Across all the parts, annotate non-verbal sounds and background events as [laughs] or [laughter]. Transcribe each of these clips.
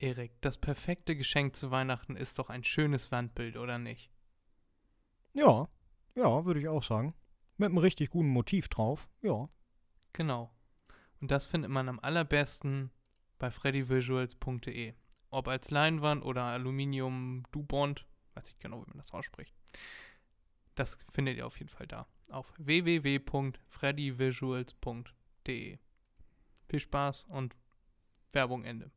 Erik, das perfekte Geschenk zu Weihnachten ist doch ein schönes Wandbild, oder nicht? Ja, ja, würde ich auch sagen. Mit einem richtig guten Motiv drauf, ja. Genau. Und das findet man am allerbesten bei freddyvisuals.de. Ob als Leinwand oder Aluminium Dubond, weiß ich genau, wie man das ausspricht. Das findet ihr auf jeden Fall da. Auf www.freddyvisuals.de. Viel Spaß und Werbung Ende.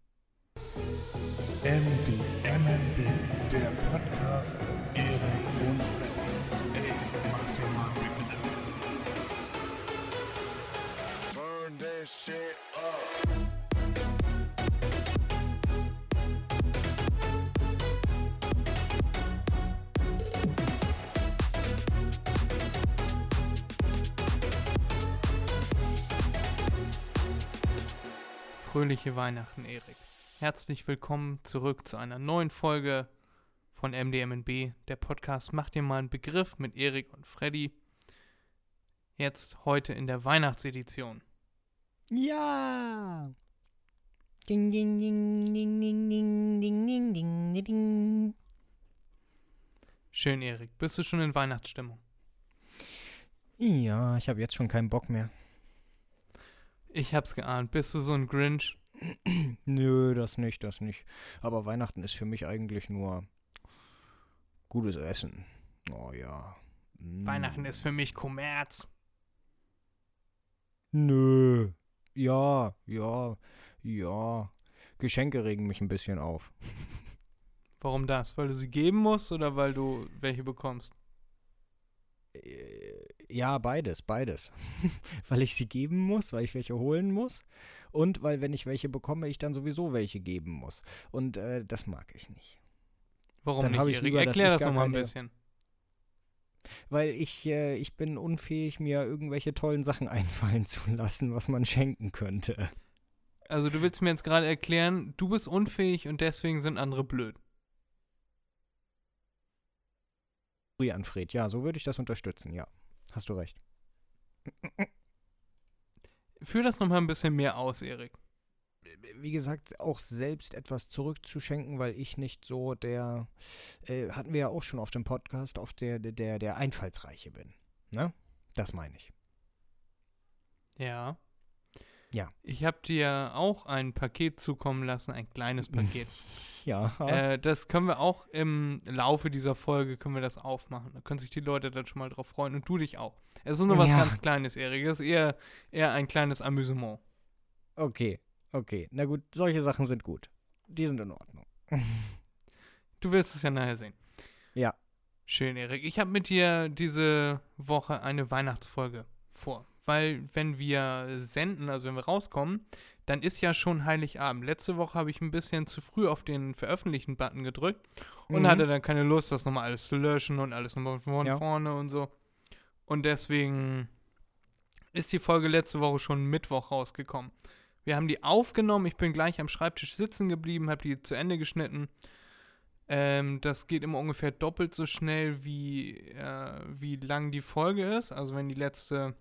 MB, MNB, der Podcast Erik und Freddy. Ey, mach dir mal Begriff. Turn this shit up. Fröhliche Weihnachten, Erik. Herzlich willkommen zurück zu einer neuen Folge von MDMNB. Der Podcast macht dir mal einen Begriff mit Erik und Freddy. Jetzt heute in der Weihnachtsedition. Ja! Ding, ding, ding, ding, ding, ding, ding, ding, ding, ding. Schön, Erik. Bist du schon in Weihnachtsstimmung? Ja, ich habe jetzt schon keinen Bock mehr. Ich hab's geahnt. Bist du so ein Grinch? Nö, das nicht, das nicht. Aber Weihnachten ist für mich eigentlich nur gutes Essen. Oh ja. Mm. Weihnachten ist für mich Kommerz. Nö. Ja, ja, ja. Geschenke regen mich ein bisschen auf. Warum das? Weil du sie geben musst oder weil du welche bekommst? Ja, beides, beides. [laughs] weil ich sie geben muss, weil ich welche holen muss. Und weil, wenn ich welche bekomme, ich dann sowieso welche geben muss. Und äh, das mag ich nicht. Warum Dann nicht, Erik? Erklär das nochmal ein bisschen. Weil ich, äh, ich bin unfähig, mir irgendwelche tollen Sachen [laughs] einfallen zu lassen, was man schenken könnte. Also du willst mir jetzt gerade erklären, du bist unfähig und deswegen sind andere blöd. Sorry, Anfred. Ja, so würde ich das unterstützen, ja. Hast du recht. Führ das nochmal ein bisschen mehr aus, Erik. Wie gesagt, auch selbst etwas zurückzuschenken, weil ich nicht so der, äh, hatten wir ja auch schon auf dem Podcast, auf der, der, der Einfallsreiche bin. Ne? Das meine ich. Ja. Ja. Ich habe dir auch ein Paket zukommen lassen, ein kleines Paket. [laughs] Ja. äh, das können wir auch im Laufe dieser Folge können wir das aufmachen. Da können sich die Leute dann schon mal drauf freuen und du dich auch. Es ist nur was Ja. ganz Kleines, Erik. Es ist eher, eher ein kleines Amüsement. okay, okay. Na gut, solche Sachen sind gut. Die sind in Ordnung. [laughs] Du wirst es ja nachher sehen. Ja. Schön, Erik. Ich habe mit dir diese Woche eine Weihnachtsfolge vor. Weil, wenn wir senden, also wenn wir rauskommen, dann ist ja schon Heiligabend. Letzte Woche habe ich ein bisschen zu früh auf den Veröffentlichen-Button gedrückt und Mhm. hatte dann keine Lust, das nochmal alles zu löschen und alles nochmal von Ja. vorne und so. Und deswegen ist die Folge letzte Woche schon Mittwoch rausgekommen. Wir haben die aufgenommen, ich bin gleich am Schreibtisch sitzen geblieben, habe die zu Ende geschnitten. Ähm, das geht immer ungefähr doppelt so schnell, wie, äh, wie lang die Folge ist. Also wenn die letzte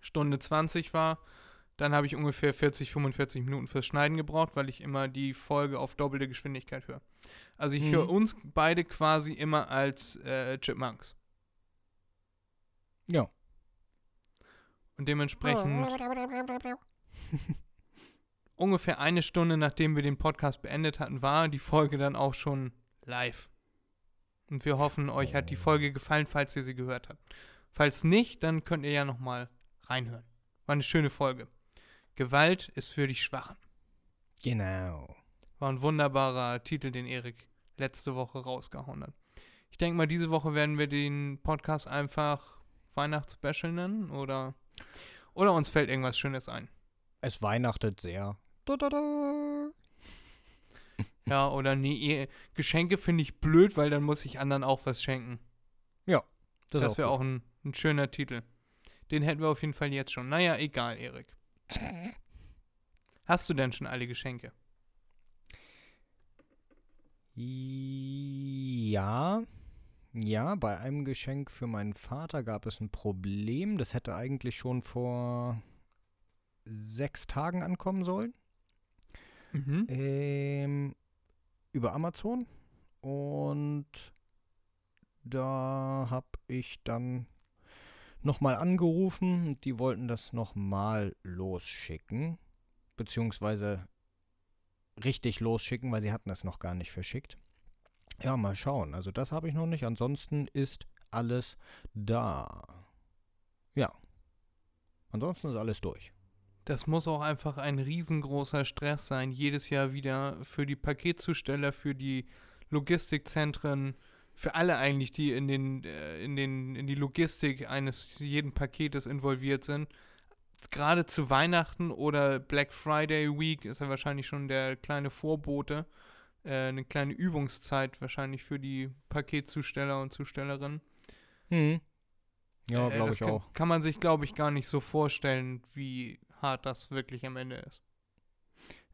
Stunde 20 war, dann habe ich ungefähr 40, 45 Minuten fürs Schneiden gebraucht, weil ich immer die Folge auf doppelte Geschwindigkeit höre. Also ich Mhm. höre uns beide quasi immer als äh, Chipmunks. Ja. Und dementsprechend [laughs] ungefähr eine Stunde nachdem wir den Podcast beendet hatten, war die Folge dann auch schon live. Und wir hoffen, euch hat die Folge gefallen, falls ihr sie gehört habt. Falls nicht, dann könnt ihr ja nochmal reinhören. War eine schöne Folge. Gewalt ist für die Schwachen. Genau. War ein wunderbarer Titel, den Erik letzte Woche rausgehauen hat. Ich denke mal, diese Woche werden wir den Podcast einfach Weihnachtsspecial nennen oder, oder uns fällt irgendwas Schönes ein. Es weihnachtet sehr. Da, da, da. Ja, oder nee, Geschenke finde ich blöd, weil dann muss ich anderen auch was schenken. Das, Das, ist wäre auch ein, ein schöner Titel. Den hätten wir auf jeden Fall jetzt schon. Naja, egal, Erik. Hast du denn schon alle Geschenke? Ja. Ja, bei einem Geschenk für meinen Vater gab es ein Problem. Das hätte eigentlich schon vor sechs Tagen ankommen sollen. Mhm. Ähm, über Amazon und da habe ich dann nochmal angerufen. Die wollten das nochmal losschicken, beziehungsweise richtig losschicken, weil sie hatten es noch gar nicht verschickt. Ja, mal schauen. Also das habe ich noch nicht. Ansonsten ist alles da. Ja. Ansonsten ist alles durch. Das muss auch einfach ein riesengroßer Stress sein, jedes Jahr wieder für die Paketzusteller, für die Logistikzentren, für alle eigentlich, die in den, äh, in den, in die Logistik eines jeden Paketes involviert sind. Gerade zu Weihnachten oder Black Friday Week ist ja wahrscheinlich schon der kleine Vorbote, äh, eine kleine Übungszeit wahrscheinlich für die Paketzusteller und Zustellerinnen. Hm. Ja, Äh, glaube ich kann, auch. Kann man sich, glaube ich, gar nicht so vorstellen, wie hart das wirklich am Ende ist.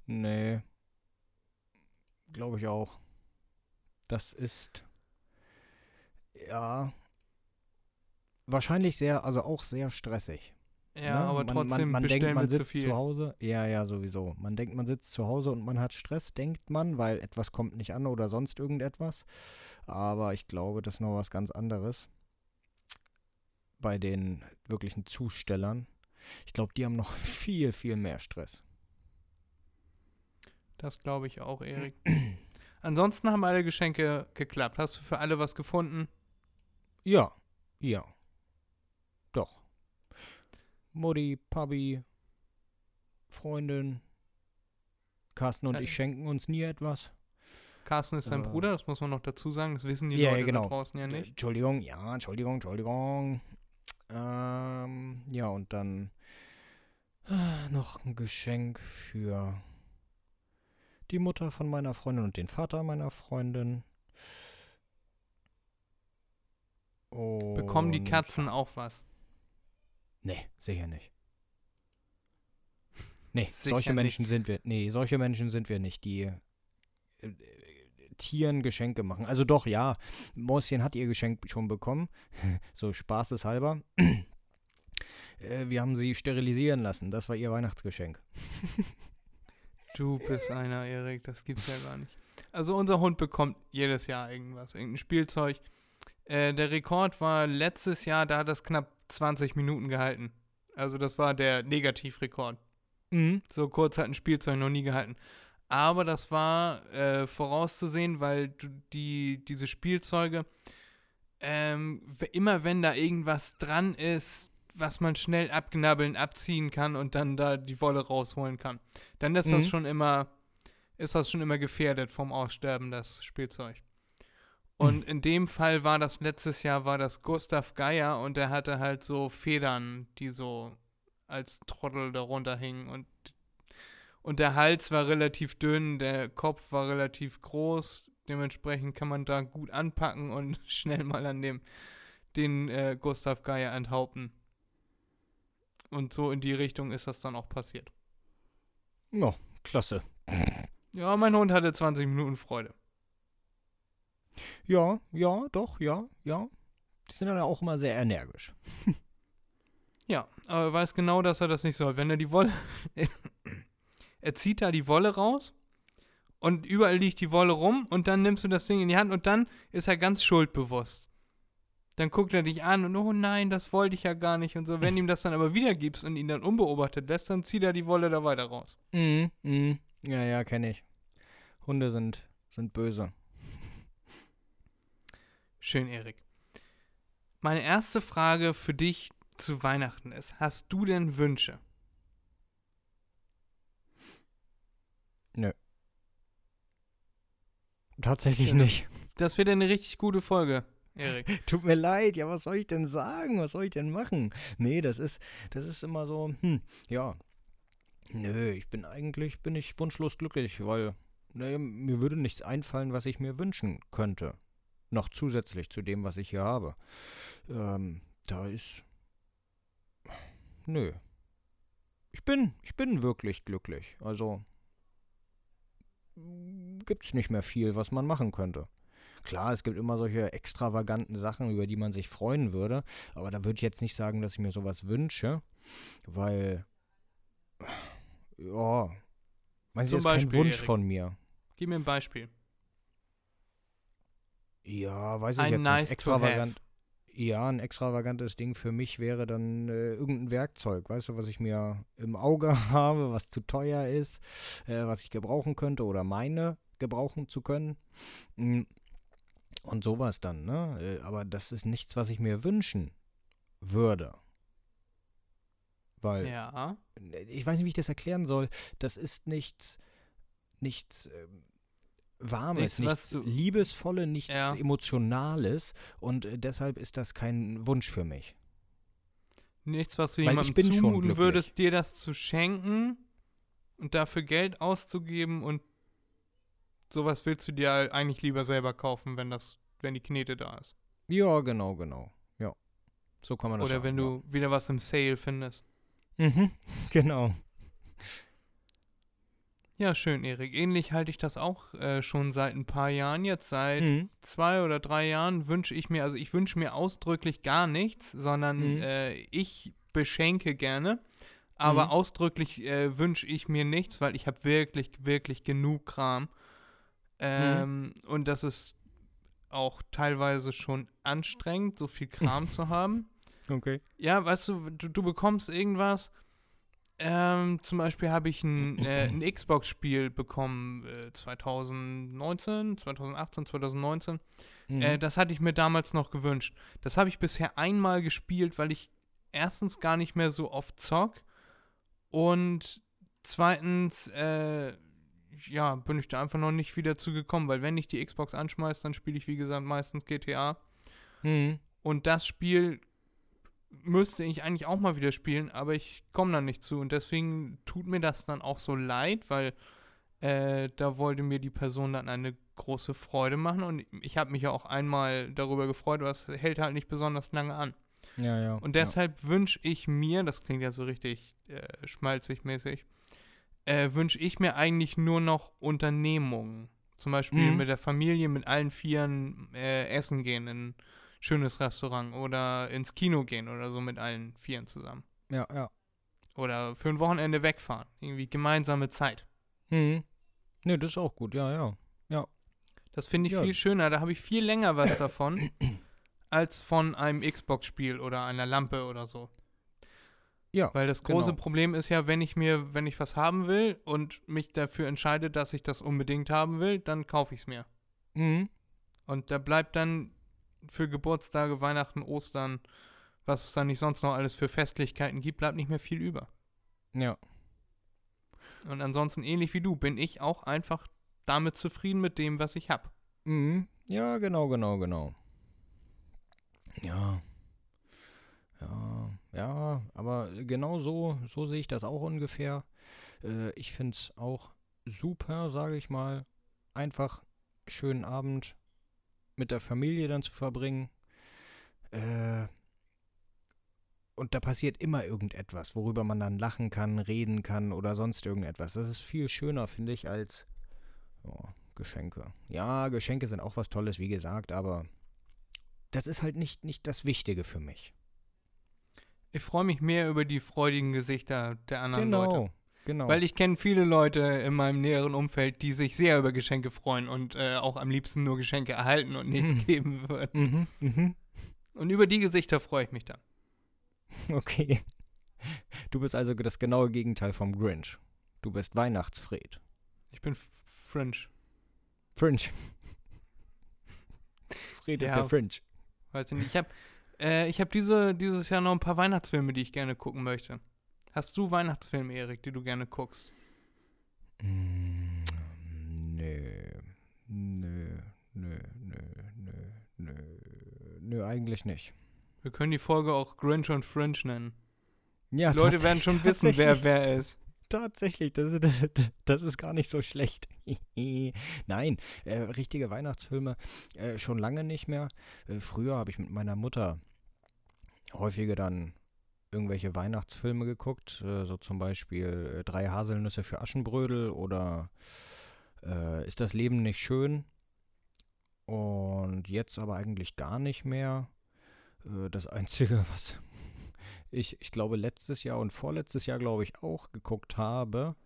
Nee. Glaube ich auch. Das ist. Ja. Wahrscheinlich sehr, also auch sehr stressig. Ja, ne? aber man, trotzdem man, man denkt, man zu sitzt viel. zu Hause. Ja, ja, sowieso. Man denkt, man sitzt zu Hause und man hat Stress, denkt man, weil etwas kommt nicht an oder sonst irgendetwas. Aber ich glaube, das ist noch was ganz anderes. Bei den wirklichen Zustellern. Ich glaube, die haben noch [laughs] viel, viel mehr Stress. Das glaube ich auch, Erik. [clears throat] Ansonsten haben alle Geschenke geklappt. Hast du für alle was gefunden? Ja, ja. Doch. Mutti, Papi, Freundin, Carsten und Ja. ich schenken uns nie etwas. Carsten ist dein Äh. Bruder, das muss man noch dazu sagen. Das wissen die Ja, Leute genau. da draußen ja Äh, nicht. Entschuldigung, ja, Entschuldigung, Entschuldigung. Ähm, ja, und dann äh, noch ein Geschenk für die Mutter von meiner Freundin und den Vater meiner Freundin. Bekommen die Und- Katzen auch was? Nee, sicher nicht. [laughs] Nee, Sicher solche nicht. Menschen sind wir. Nee, solche Menschen sind wir nicht, die äh, Tieren Geschenke machen. Also doch, ja. Mäuschen hat ihr Geschenk schon bekommen. [laughs] so spaßeshalber. [clears throat] äh, wir haben sie sterilisieren lassen. Das war ihr Weihnachtsgeschenk. [laughs] Du bist einer, Erik, das gibt's ja gar nicht. Also unser Hund bekommt jedes Jahr irgendwas, irgendein Spielzeug. Äh, der Rekord war letztes Jahr, da hat das knapp 20 Minuten gehalten. Also das war der Negativrekord. Mhm. So kurz hat ein Spielzeug noch nie gehalten. Aber das war äh, vorauszusehen, weil die, diese Spielzeuge, ähm, immer wenn da irgendwas dran ist, was man schnell abknabbeln, abziehen kann und dann da die Wolle rausholen kann, dann ist das Mhm. schon immer, ist das schon immer gefährdet vom Aussterben, das Spielzeug. Und in dem Fall war das letztes Jahr, war das Gustav Geier und der hatte halt so Federn, die so als Trottel darunter hingen und und der Hals war relativ dünn, der Kopf war relativ groß, dementsprechend kann man da gut anpacken und [laughs] schnell mal an dem den äh, Gustav Geier enthaupten. Und so in die Richtung ist das dann auch passiert. Ja, klasse. Ja, mein Hund hatte 20 Minuten Freude. Ja, ja, doch, ja, ja. Die sind dann auch immer sehr energisch. [laughs] Ja, aber er weiß genau, dass er das nicht soll. Wenn er die Wolle. [laughs] er zieht da die Wolle raus und überall liegt die Wolle rum und dann nimmst du das Ding in die Hand und dann ist er ganz schuldbewusst. Dann guckt er dich an und oh nein, das wollte ich ja gar nicht und so. Wenn ihm das dann aber wiedergibst und ihn dann unbeobachtet lässt, dann zieht er die Wolle da weiter raus. Mhm, mhm. Ja, ja, kenne ich. Hunde sind, sind böse. Schön, Erik. Meine erste Frage für dich zu Weihnachten ist: Hast du denn Wünsche? Tatsächlich Schön. nicht. Das wird eine richtig gute Folge, Erik. [laughs] Tut mir leid, ja, was soll ich denn sagen? Was soll ich denn machen? Nee, das ist, das ist immer so, hm, ja. Nö, ich bin eigentlich, bin ich wunschlos glücklich, weil naja, mir würde nichts einfallen, was ich mir wünschen könnte. Noch zusätzlich zu dem, was ich hier habe. Ähm, da ist. Nö. Ich bin, ich bin wirklich glücklich. Also gibt's nicht mehr viel, was man machen könnte. Klar, es gibt immer solche extravaganten Sachen, über die man sich freuen würde, aber da würde ich jetzt nicht sagen, dass ich mir sowas wünsche, weil ja, man Zum ist kein Wunsch Erik. von mir. Gib mir ein Beispiel. Ja, weiß ich Ein jetzt nice nicht. Extravagant. Ja, ein extravagantes Ding für mich wäre dann äh, irgendein Werkzeug, weißt du, was ich mir im Auge [laughs] habe, was zu teuer ist, äh, was ich gebrauchen könnte oder meine gebrauchen zu können. Mm. Und sowas dann, ne? Äh, aber das ist nichts, was ich mir wünschen würde. Weil Ja. ich weiß nicht, wie ich das erklären soll. Das ist nichts, nichts ähm, Warmes, Nichts, nichts Liebesvolle, nichts Ja. Emotionales. Und äh, deshalb ist das kein Wunsch für mich. Nichts, was du Weil ich jemandem zumuten würdest, dir das zu schenken und dafür Geld auszugeben und sowas willst du dir eigentlich lieber selber kaufen, wenn das, wenn die Knete da ist. Ja, genau, genau. Ja. So kann man das Oder sagen, wenn du wieder was im Sale findest. ja. Mhm, [laughs] genau. Ja, schön, Erik. Ähnlich halte ich das auch äh, schon seit ein paar Jahren. Jetzt seit Mhm. zwei oder drei Jahren wünsche ich mir, also ich wünsche mir ausdrücklich gar nichts, sondern Mhm. äh, ich beschenke gerne. Aber Mhm. ausdrücklich äh, wünsche ich mir nichts, weil ich habe wirklich, wirklich genug Kram. Ähm, Und das ist auch teilweise schon anstrengend, so viel Kram [laughs] zu haben. Okay. Ja, weißt du, du, du bekommst irgendwas. Ähm, zum Beispiel habe ich ein, äh, ein Xbox-Spiel bekommen, äh, 2019, 2018, 2019. Mhm. Äh, das hatte ich mir damals noch gewünscht. Das habe ich bisher einmal gespielt, weil ich erstens gar nicht mehr so oft zock und zweitens, äh, ja, bin ich da einfach noch nicht wieder zugekommen, weil wenn ich die Xbox anschmeiße, dann spiele ich, wie gesagt, meistens GTA. Mhm. Und das Spiel müsste ich eigentlich auch mal wieder spielen, aber ich komme da nicht zu. Und deswegen tut mir das dann auch so leid, weil äh, da wollte mir die Person dann eine große Freude machen. Und ich habe mich ja auch einmal darüber gefreut, aber es hält halt nicht besonders lange an. Ja, ja. Und deshalb wünsche ich mir, das klingt ja so richtig äh, schmalzig mäßig, äh, wünsche ich mir eigentlich nur noch Unternehmungen. Zum Beispiel Mhm. mit der Familie, mit allen Vieren äh, essen gehen in schönes Restaurant oder ins Kino gehen oder so mit allen Vieren zusammen. Ja, ja. Oder für ein Wochenende wegfahren. Irgendwie gemeinsame Zeit. Mhm. Ne, das ist auch gut, ja, ja. Das finde ich Ja. viel schöner. Da habe ich viel länger was davon, [clears throat] als von einem Xbox-Spiel oder einer Lampe oder so. Ja, Weil das große genau. Problem ist ja, wenn ich mir, wenn ich was haben will und mich dafür entscheide, dass ich das unbedingt haben will, dann kaufe ich es mir. Mhm. Und da bleibt dann für Geburtstage, Weihnachten, Ostern, was es dann nicht sonst noch alles für Festlichkeiten gibt, bleibt nicht mehr viel über. Ja. Und ansonsten, ähnlich wie du, bin ich auch einfach damit zufrieden mit dem, was ich habe. Mhm. Ja, genau, genau, genau. Ja. Ja, ja, aber genau so, so sehe ich das auch ungefähr. Äh, ich finde es auch super, sage ich mal, einfach schönen Abend mit der Familie dann zu verbringen. Äh, und da passiert immer irgendetwas, worüber man dann lachen kann, reden kann oder sonst irgendetwas. Das ist viel schöner, finde ich, als ja, Geschenke. Ja, Geschenke sind auch was Tolles, wie gesagt, aber das ist halt nicht, nicht das Wichtige für mich. Ich freue mich mehr über die freudigen Gesichter der anderen genau, Leute. genau. Weil ich kenne viele Leute in meinem näheren Umfeld, die sich sehr über Geschenke freuen und äh, auch am liebsten nur Geschenke erhalten und nichts Mhm. geben würden. mhm, mhm. Und über die Gesichter freue ich mich dann. [laughs] Okay. Du bist also das genaue Gegenteil vom Grinch. Du bist Weihnachtsfred. Ich bin f- Fringe. Fringe. Fred ist Ja. der Fringe. Weiß ich nicht. Ich habe äh, ich hab diese, dieses Jahr noch ein paar Weihnachtsfilme, die ich gerne gucken möchte. Hast du Weihnachtsfilme, Erik, die du gerne guckst? Mm, Nö. Nö. Nö. Nö. Nö. Nö. Nö, eigentlich nicht. Wir können die Folge auch Grinch und Fringe nennen. Ja, Die Leute werden schon wissen, wer wer ist. Tatsächlich, das ist, [laughs] das ist gar nicht so schlecht. [laughs] Nein, äh, richtige Weihnachtsfilme äh, schon lange nicht mehr. Äh, früher habe ich mit meiner Mutter häufiger dann irgendwelche Weihnachtsfilme geguckt, äh, so zum Beispiel äh, Drei Haselnüsse für Aschenbrödel oder äh, Ist das Leben nicht schön? Und jetzt aber eigentlich gar nicht mehr. Äh, das [laughs] Einzige, was ich, ich glaube, letztes Jahr und vorletztes Jahr, glaube ich, auch geguckt habe,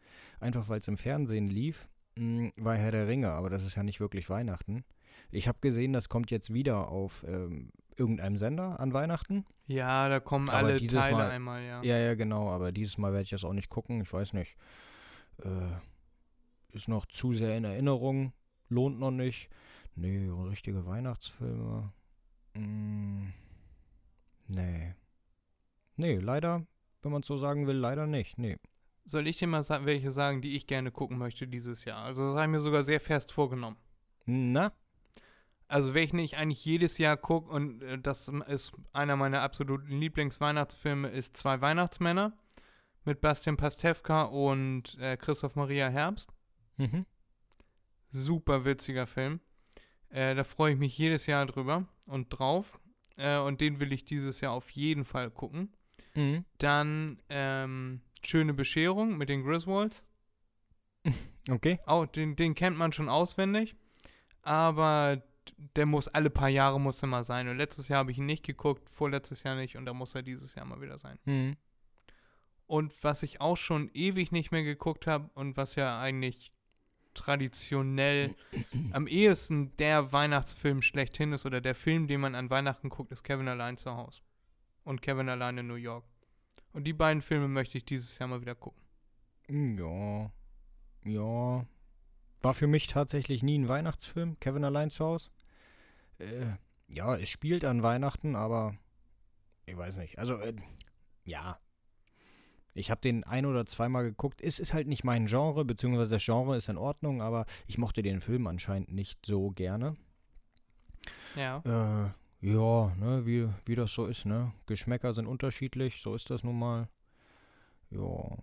einfach weil es im Fernsehen lief, mh, war Herr der Ringe, aber das ist ja nicht wirklich Weihnachten. Ich habe gesehen, das kommt jetzt wieder auf ähm, irgendeinem Sender an Weihnachten. Ja, da kommen Aber alle Teile Mal- einmal, ja. Ja, ja, genau, aber dieses Mal werde ich das auch nicht gucken. Ich weiß nicht. Äh, ist noch zu sehr in Erinnerung. Lohnt noch nicht. Nee, richtige Weihnachtsfilme. Mm, nee. Nee, leider, wenn man es so sagen will, leider nicht. Nee. Soll ich dir mal sa welche sagen, die ich gerne gucken möchte dieses Jahr? Also das habe ich mir sogar sehr fest vorgenommen. Na? Also welchen ich eigentlich jedes Jahr gucke und äh, das ist einer meiner absoluten Lieblingsweihnachtsfilme ist Zwei Weihnachtsmänner mit Bastian Pastewka und äh, Christoph Maria Herbst. Mhm. Super witziger Film. Äh, da freue ich mich jedes Jahr drüber und drauf. Äh, und den will ich dieses Jahr auf jeden Fall gucken. Mhm. Dann ähm, Schöne Bescherung mit den Griswolds. [laughs] Okay. Auch, den, den kennt man schon auswendig. Aber der muss alle paar Jahre muss er mal sein. Und letztes Jahr habe ich ihn nicht geguckt, vorletztes Jahr nicht und da muss er dieses Jahr mal wieder sein. Mhm. Und was ich auch schon ewig nicht mehr geguckt habe und was ja eigentlich traditionell [clears throat] am ehesten der Weihnachtsfilm schlechthin ist oder der Film, den man an Weihnachten guckt, ist Kevin allein zu Hause. Und Kevin allein in New York. Und die beiden Filme möchte ich dieses Jahr mal wieder gucken. Ja. Ja. War für mich tatsächlich nie ein Weihnachtsfilm. Kevin allein zu Hause. Äh, ja, es spielt an Weihnachten, aber ich weiß nicht. Also, äh, ja. Ich habe den ein oder zweimal geguckt. Es ist halt nicht mein Genre, beziehungsweise das Genre ist in Ordnung, aber ich mochte den Film anscheinend nicht so gerne. Ja. Äh, ja, ne, wie, wie das so ist, ne? Geschmäcker sind unterschiedlich, so ist das nun mal. Ja.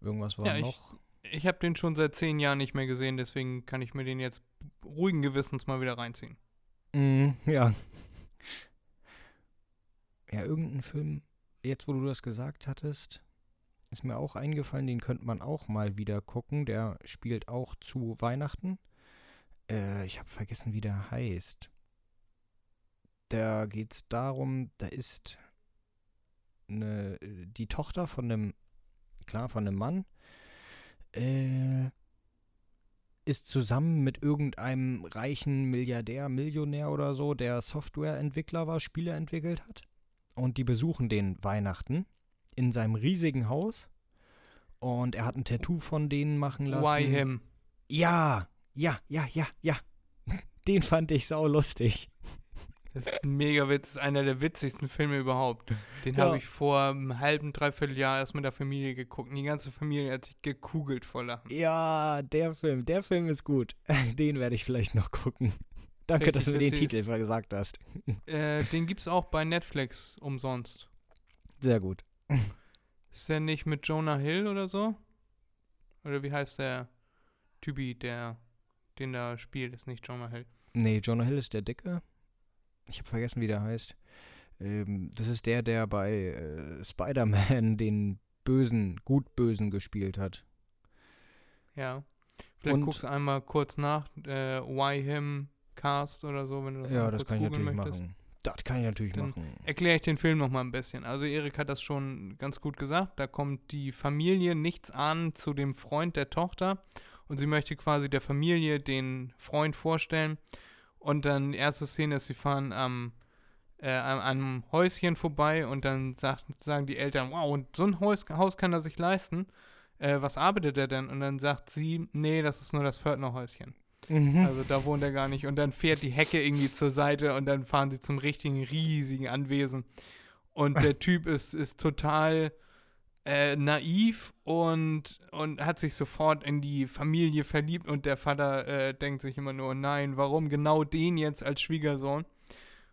Irgendwas war Ja, noch. Ich habe den schon seit zehn Jahren nicht mehr gesehen, deswegen kann ich mir den jetzt ruhigen Gewissens mal wieder reinziehen. Mhm, ja. Ja, irgendein Film, jetzt wo du das gesagt hattest, ist mir auch eingefallen, den könnte man auch mal wieder gucken. Der spielt auch zu Weihnachten. Äh, ich habe vergessen, wie der heißt. Da geht es darum, da ist eine, die Tochter von einem, klar, von einem Mann, äh, ist zusammen mit irgendeinem reichen Milliardär, Millionär oder so, der Softwareentwickler war, Spiele entwickelt hat. Und die besuchen den Weihnachten in seinem riesigen Haus. Und er hat ein Tattoo von denen machen lassen. Why him? Ja, ja, ja, ja, ja. [laughs] Den fand ich sau lustig. Das ist ein mega Witz, das ist einer der witzigsten Filme überhaupt. Den Ja. habe ich vor einem halben, dreiviertel Jahr erst mit der Familie geguckt. Und die ganze Familie hat sich gekugelt vor Lachen. Ja, der Film, der Film ist gut. [laughs] Den werde ich vielleicht noch gucken. [laughs] Danke, Richtig dass du mir den Titel gesagt hast. [laughs] Äh, den gibt's auch bei Netflix umsonst. Sehr gut. Ist der nicht mit Jonah Hill oder so? Oder wie heißt der Typi, der den da spielt? Ist nicht Jonah Hill. Nee, Jonah Hill ist der Dicke. Ich habe vergessen, wie der heißt. Ähm, das ist der, der bei äh, Spider-Man [laughs] den Bösen, Gutbösen gespielt hat. Ja. Vielleicht Und- guckst du einmal kurz nach, äh, Why Him Cast oder so, wenn du das ja, das kann ich natürlich möchtest. machen. Das kann ich natürlich Dann machen. Erkläre ich den Film noch mal ein bisschen. Also Erik hat das schon ganz gut gesagt. Da kommt die Familie nichts an zu dem Freund der Tochter und sie möchte quasi der Familie den Freund vorstellen. Und dann erste Szene ist, sie fahren am äh, an einem Häuschen vorbei und dann sagt, sagen die Eltern, wow, und so ein Haus, Haus kann er sich leisten. Äh, was arbeitet er denn? Und dann sagt sie, nee, das ist nur das Pförtnerhäuschen. Mhm. Also da wohnt er gar nicht. Und dann fährt die Hecke irgendwie zur Seite und dann fahren sie zum richtigen, riesigen Anwesen. Und der [laughs] Typ ist, ist total äh, naiv und, und hat sich sofort in die Familie verliebt. Und der Vater äh, denkt sich immer nur, nein, warum genau den jetzt als Schwiegersohn?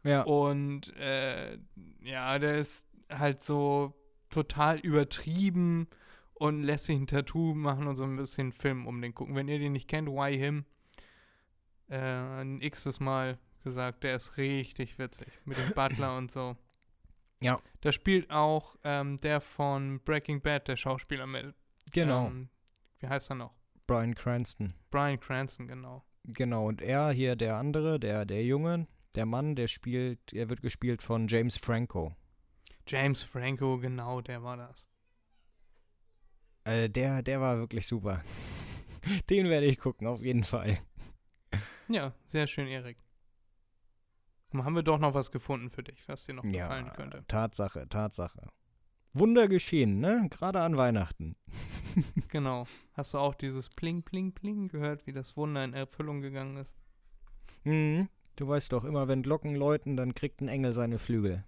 ja. Und äh, ja, der ist halt so total übertrieben und lässt sich ein Tattoo machen und so ein bisschen Film um den gucken. Wenn ihr den nicht kennt, Why Him? Äh, ein x-tes Mal gesagt, der ist richtig witzig. Mit dem Butler [laughs] und so. Ja. Da spielt auch ähm, der von Breaking Bad, der Schauspieler mit. Genau. Ähm, wie heißt er noch? Brian Cranston. Brian Cranston, genau. Genau. Und er hier, der andere, der, der Junge, der Mann, der spielt, er wird gespielt von James Franco. James Franco, genau, der war das. Äh, der, der war wirklich super. [laughs] Den werde ich gucken, auf jeden Fall. Ja, sehr schön, Erik. Haben wir doch noch was gefunden für dich, was dir noch Ja, gefallen könnte. Tatsache, Tatsache. Wunder geschehen, ne? Gerade an Weihnachten. [laughs] Genau. Hast du auch dieses Pling, Pling, Pling gehört, wie das Wunder in Erfüllung gegangen ist? Mhm. Du weißt doch, immer wenn Glocken läuten, dann kriegt ein Engel seine Flügel.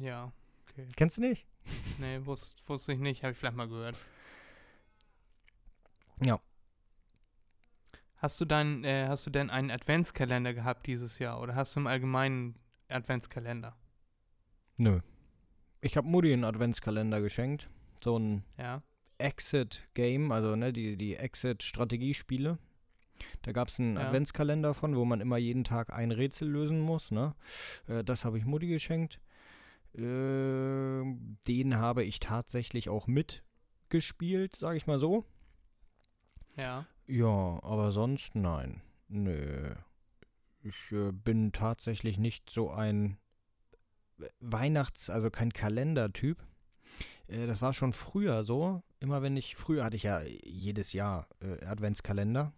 Ja, okay. Kennst du nicht? Nee, wus wusste ich nicht, habe ich vielleicht mal gehört. Ja. Hast du dann, äh, hast du denn einen Adventskalender gehabt dieses Jahr oder hast du im Allgemeinen Adventskalender? Nö. Ich habe Mutti einen Adventskalender geschenkt. So ein Ja. Exit-Game, also ne, die, die Exit-Strategiespiele. Da gab es einen Ja. Adventskalender von, wo man immer jeden Tag ein Rätsel lösen muss. Ne? Äh, das habe ich Mutti geschenkt. Äh, den habe ich tatsächlich auch mitgespielt, sage ich mal so. Ja. Ja, aber sonst nein. Nö. Ich äh, bin tatsächlich nicht so ein Weihnachts-, also kein Kalendertyp. Äh, das war schon früher so. Immer wenn ich, früher hatte ich ja jedes Jahr äh, Adventskalender.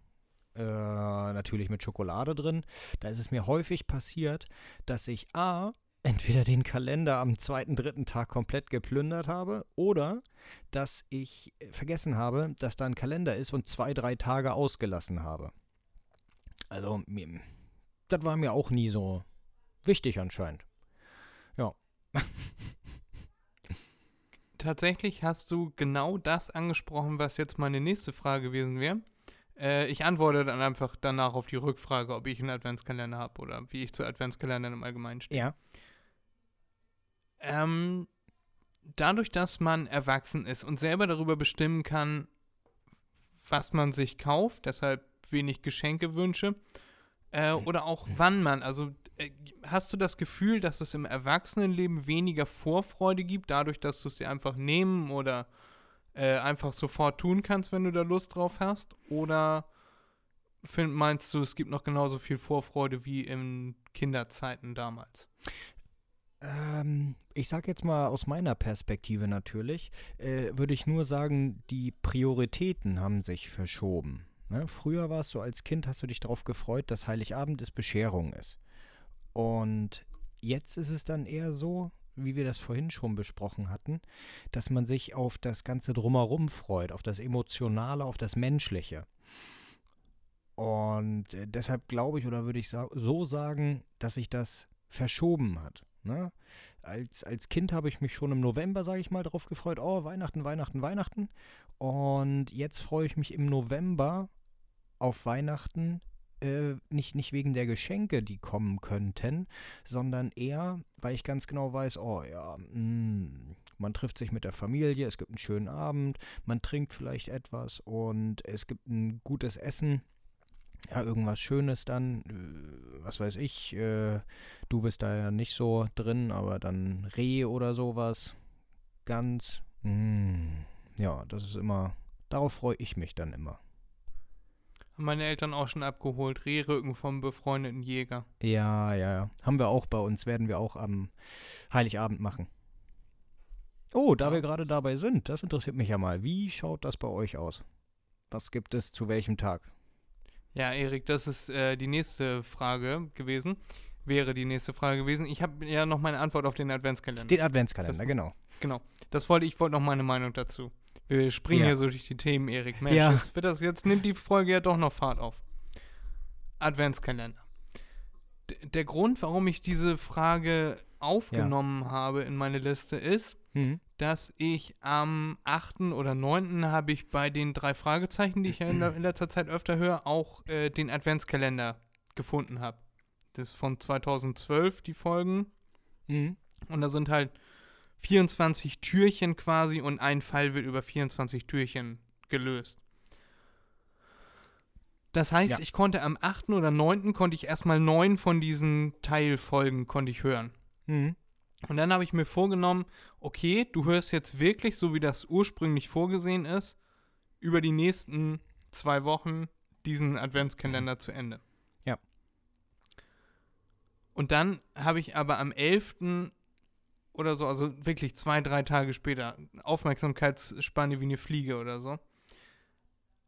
Äh, natürlich mit Schokolade drin. Da ist es mir häufig passiert, dass ich A, entweder den Kalender am zweiten, dritten Tag komplett geplündert habe oder dass ich äh, vergessen habe, dass da ein Kalender ist und zwei, drei Tage ausgelassen habe. Also, das war mir auch nie so wichtig anscheinend. Ja. [laughs] Tatsächlich hast du genau das angesprochen, was jetzt meine nächste Frage gewesen wäre. Äh, ich antworte dann einfach danach auf die Rückfrage, ob ich einen Adventskalender habe oder wie ich zu Adventskalendern im Allgemeinen stehe. Ja. Ähm, dadurch, dass man erwachsen ist und selber darüber bestimmen kann, was man sich kauft, deshalb wenig Geschenkewünsche, äh, oder auch wann man, also äh, hast du das Gefühl, dass es im Erwachsenenleben weniger Vorfreude gibt, dadurch, dass du es dir einfach nehmen oder äh, einfach sofort tun kannst, wenn du da Lust drauf hast? Oder find, meinst du, es gibt noch genauso viel Vorfreude wie in Kinderzeiten damals? Ähm, ich sag jetzt mal aus meiner Perspektive natürlich, äh, würde ich nur sagen, die Prioritäten haben sich verschoben. Ne? Früher war es so, als Kind hast du dich darauf gefreut, dass Heiligabend ist Bescherung ist. Und jetzt ist es dann eher so, wie wir das vorhin schon besprochen hatten, dass man sich auf das Ganze drumherum freut, auf das Emotionale, auf das Menschliche. Und äh, deshalb glaube ich oder würde ich so sagen, dass sich das verschoben hat. Ne? Als, als Kind habe ich mich schon im November, sage ich mal, darauf gefreut, oh, Weihnachten, Weihnachten, Weihnachten. Und jetzt freue ich mich im November auf Weihnachten, äh, nicht, nicht wegen der Geschenke, die kommen könnten, sondern eher, weil ich ganz genau weiß, oh ja, mh, man trifft sich mit der Familie, es gibt einen schönen Abend, man trinkt vielleicht etwas und es gibt ein gutes Essen. Ja, irgendwas Schönes dann, äh, was weiß ich, äh, du bist da ja nicht so drin, aber dann Reh oder sowas, ganz, mm, ja, das ist immer, darauf freue ich mich dann immer. Haben meine Eltern auch schon abgeholt. Rehrücken vom befreundeten Jäger. Ja, ja, ja. Haben wir auch bei uns, werden wir auch am Heiligabend machen. Oh, da Ja. wir gerade dabei sind, das interessiert mich ja mal. Wie schaut das bei euch aus? Was gibt es zu welchem Tag? Ja, Erik, das ist äh, die nächste Frage gewesen. Wäre die nächste Frage gewesen. Ich habe ja noch meine Antwort auf den Adventskalender. Den Adventskalender, Das- genau. genau. Das wollte ich wollte noch meine Meinung dazu. Wir springen Ja. hier so durch die Themen, Erik. Mensch, Ja. jetzt, wird das, jetzt nimmt die Folge ja doch noch Fahrt auf. Adventskalender. D der Grund, warum ich diese Frage aufgenommen habe in meine Liste, ist, Mhm. Dass ich am 8. oder 9. habe ich bei den drei Fragezeichen, die ich ja in, letzter Zeit öfter höre, auch äh, den Adventskalender gefunden habe. Das ist von 2012, die Folgen. Mhm. Und da sind halt 24 Türchen quasi und ein Fall wird über 24 Türchen gelöst. Das heißt, Ja. ich konnte am 8. oder 9. konnte ich erstmal neun von diesen Teilfolgen konnte ich hören. Mhm. Und dann habe ich mir vorgenommen, okay, du hörst jetzt wirklich, so wie das ursprünglich vorgesehen ist, über die nächsten zwei Wochen diesen Adventskalender zu Ende. Ja. Und dann habe ich aber am 11. oder so, also wirklich zwei, drei Tage später, Aufmerksamkeitsspanne wie eine Fliege oder so,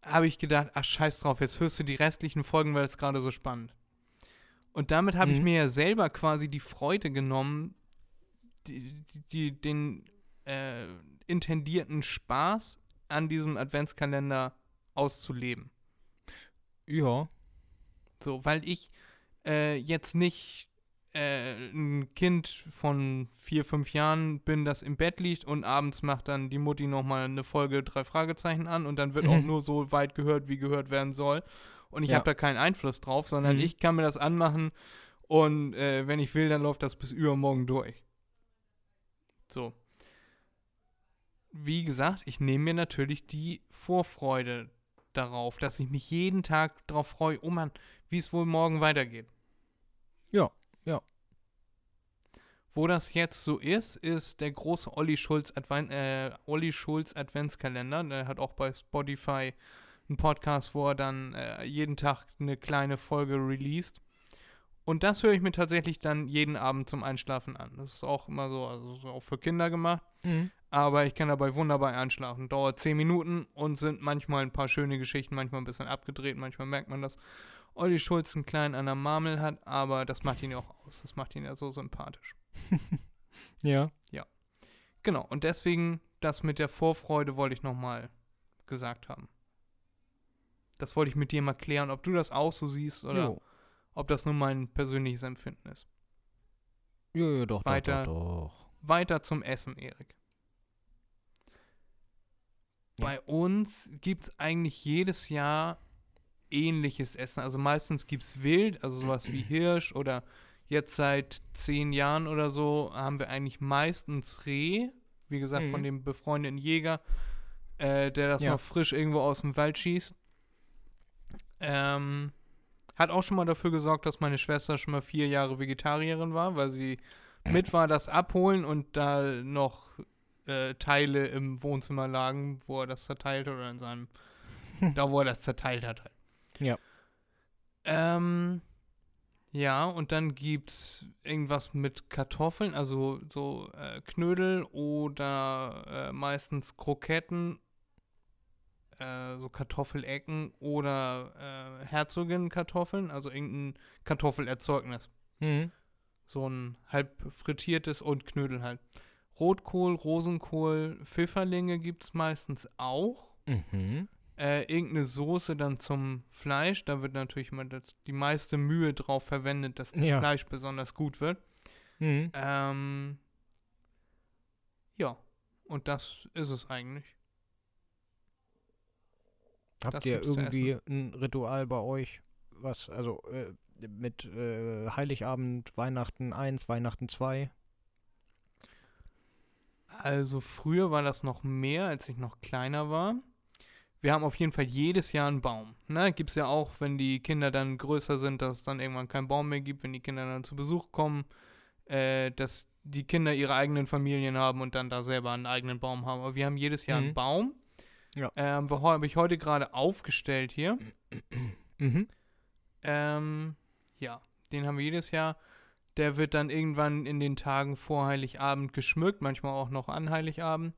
habe ich gedacht, ach scheiß drauf, jetzt hörst du die restlichen Folgen, weil es gerade so spannend. Und damit habe ich Mhm. mir ja selber quasi die Freude genommen, die, die, die, den äh, intendierten Spaß an diesem Adventskalender auszuleben. Ja. So, weil ich äh, jetzt nicht äh, ein Kind von vier, fünf Jahren bin, das im Bett liegt und abends macht dann die Mutti nochmal eine Folge drei Fragezeichen an und dann wird auch Mhm. nur so weit gehört, wie gehört werden soll. Und ich Ja. habe da keinen Einfluss drauf, sondern Mhm. ich kann mir das anmachen und äh, wenn ich will, dann läuft das bis übermorgen durch. So. Wie gesagt, ich nehme mir natürlich die Vorfreude darauf, dass ich mich jeden Tag darauf freue, oh Mann, wie es wohl morgen weitergeht. Ja, ja. Wo das jetzt so ist, ist der große Olli Schulz, Adven äh, Olli Schulz Adventskalender. Der hat auch bei Spotify einen Podcast, wo er dann äh, jeden Tag eine kleine Folge released. Und das höre ich mir tatsächlich dann jeden Abend zum Einschlafen an. Das ist auch immer so, also so auch für Kinder gemacht. Mhm. Aber ich kann dabei wunderbar einschlafen. Dauert 10 Minuten und sind manchmal ein paar schöne Geschichten, manchmal ein bisschen abgedreht, manchmal merkt man, dass Olli Schulz einen kleinen an der Marmel hat, aber das macht ihn ja auch aus. Das macht ihn ja so sympathisch. [laughs] Ja. Genau, und deswegen das mit der Vorfreude wollte ich nochmal gesagt haben. Das wollte ich mit dir mal klären, ob du das auch so siehst oder Jo. Ob das nur mein persönliches Empfinden ist. Jo, jo, doch, Weiter. doch, doch. Weiter zum Essen, Erik. Ja. Bei uns gibt es eigentlich jedes Jahr ähnliches Essen. Also meistens gibt es Wild, also sowas wie Hirsch oder jetzt seit zehn Jahren oder so haben wir eigentlich meistens Reh. Wie gesagt, von Mhm. dem befreundeten Jäger, äh, der das Ja. noch frisch irgendwo aus dem Wald schießt. Ähm, hat auch schon mal dafür gesorgt, dass meine Schwester schon mal vier Jahre Vegetarierin war, weil sie mit war das abholen und da noch äh, Teile im Wohnzimmer lagen, wo er das zerteilt hat oder in seinem, [laughs] da wo er das zerteilt hat. Halt. Ja. Ähm, ja, und dann gibt's irgendwas mit Kartoffeln, also so äh, Knödel oder äh, meistens Kroketten, äh, so Kartoffelecken oder äh, Herzogin-Kartoffeln, also irgendein Kartoffelerzeugnis. Mhm. So ein halb frittiertes und Knödel halt. Rotkohl, Rosenkohl, Pfifferlinge gibt es meistens auch. Mhm. Äh, irgendeine Soße dann zum Fleisch. Da wird natürlich immer das, die meiste Mühe drauf verwendet, dass das Ja. Fleisch besonders gut wird. Mhm. Ähm, ja, und das ist es eigentlich. Habt das ihr irgendwie ein Ritual bei euch? Was, also äh, mit äh, Heiligabend, Weihnachten 1, Weihnachten 2? Also früher war das noch mehr, als ich noch kleiner war. Wir haben auf jeden Fall jedes Jahr einen Baum. Ne? Gibt es ja auch, wenn die Kinder dann größer sind, dass es dann irgendwann keinen Baum mehr gibt, wenn die Kinder dann zu Besuch kommen, äh, dass die Kinder ihre eigenen Familien haben und dann da selber einen eigenen Baum haben. Aber wir haben jedes Jahr einen Mhm. Baum. Ja. Ähm, habe ich heute gerade aufgestellt hier. Mhm. Ähm, ja, den haben wir jedes Jahr. Der wird dann irgendwann in den Tagen vor Heiligabend geschmückt, manchmal auch noch an Heiligabend.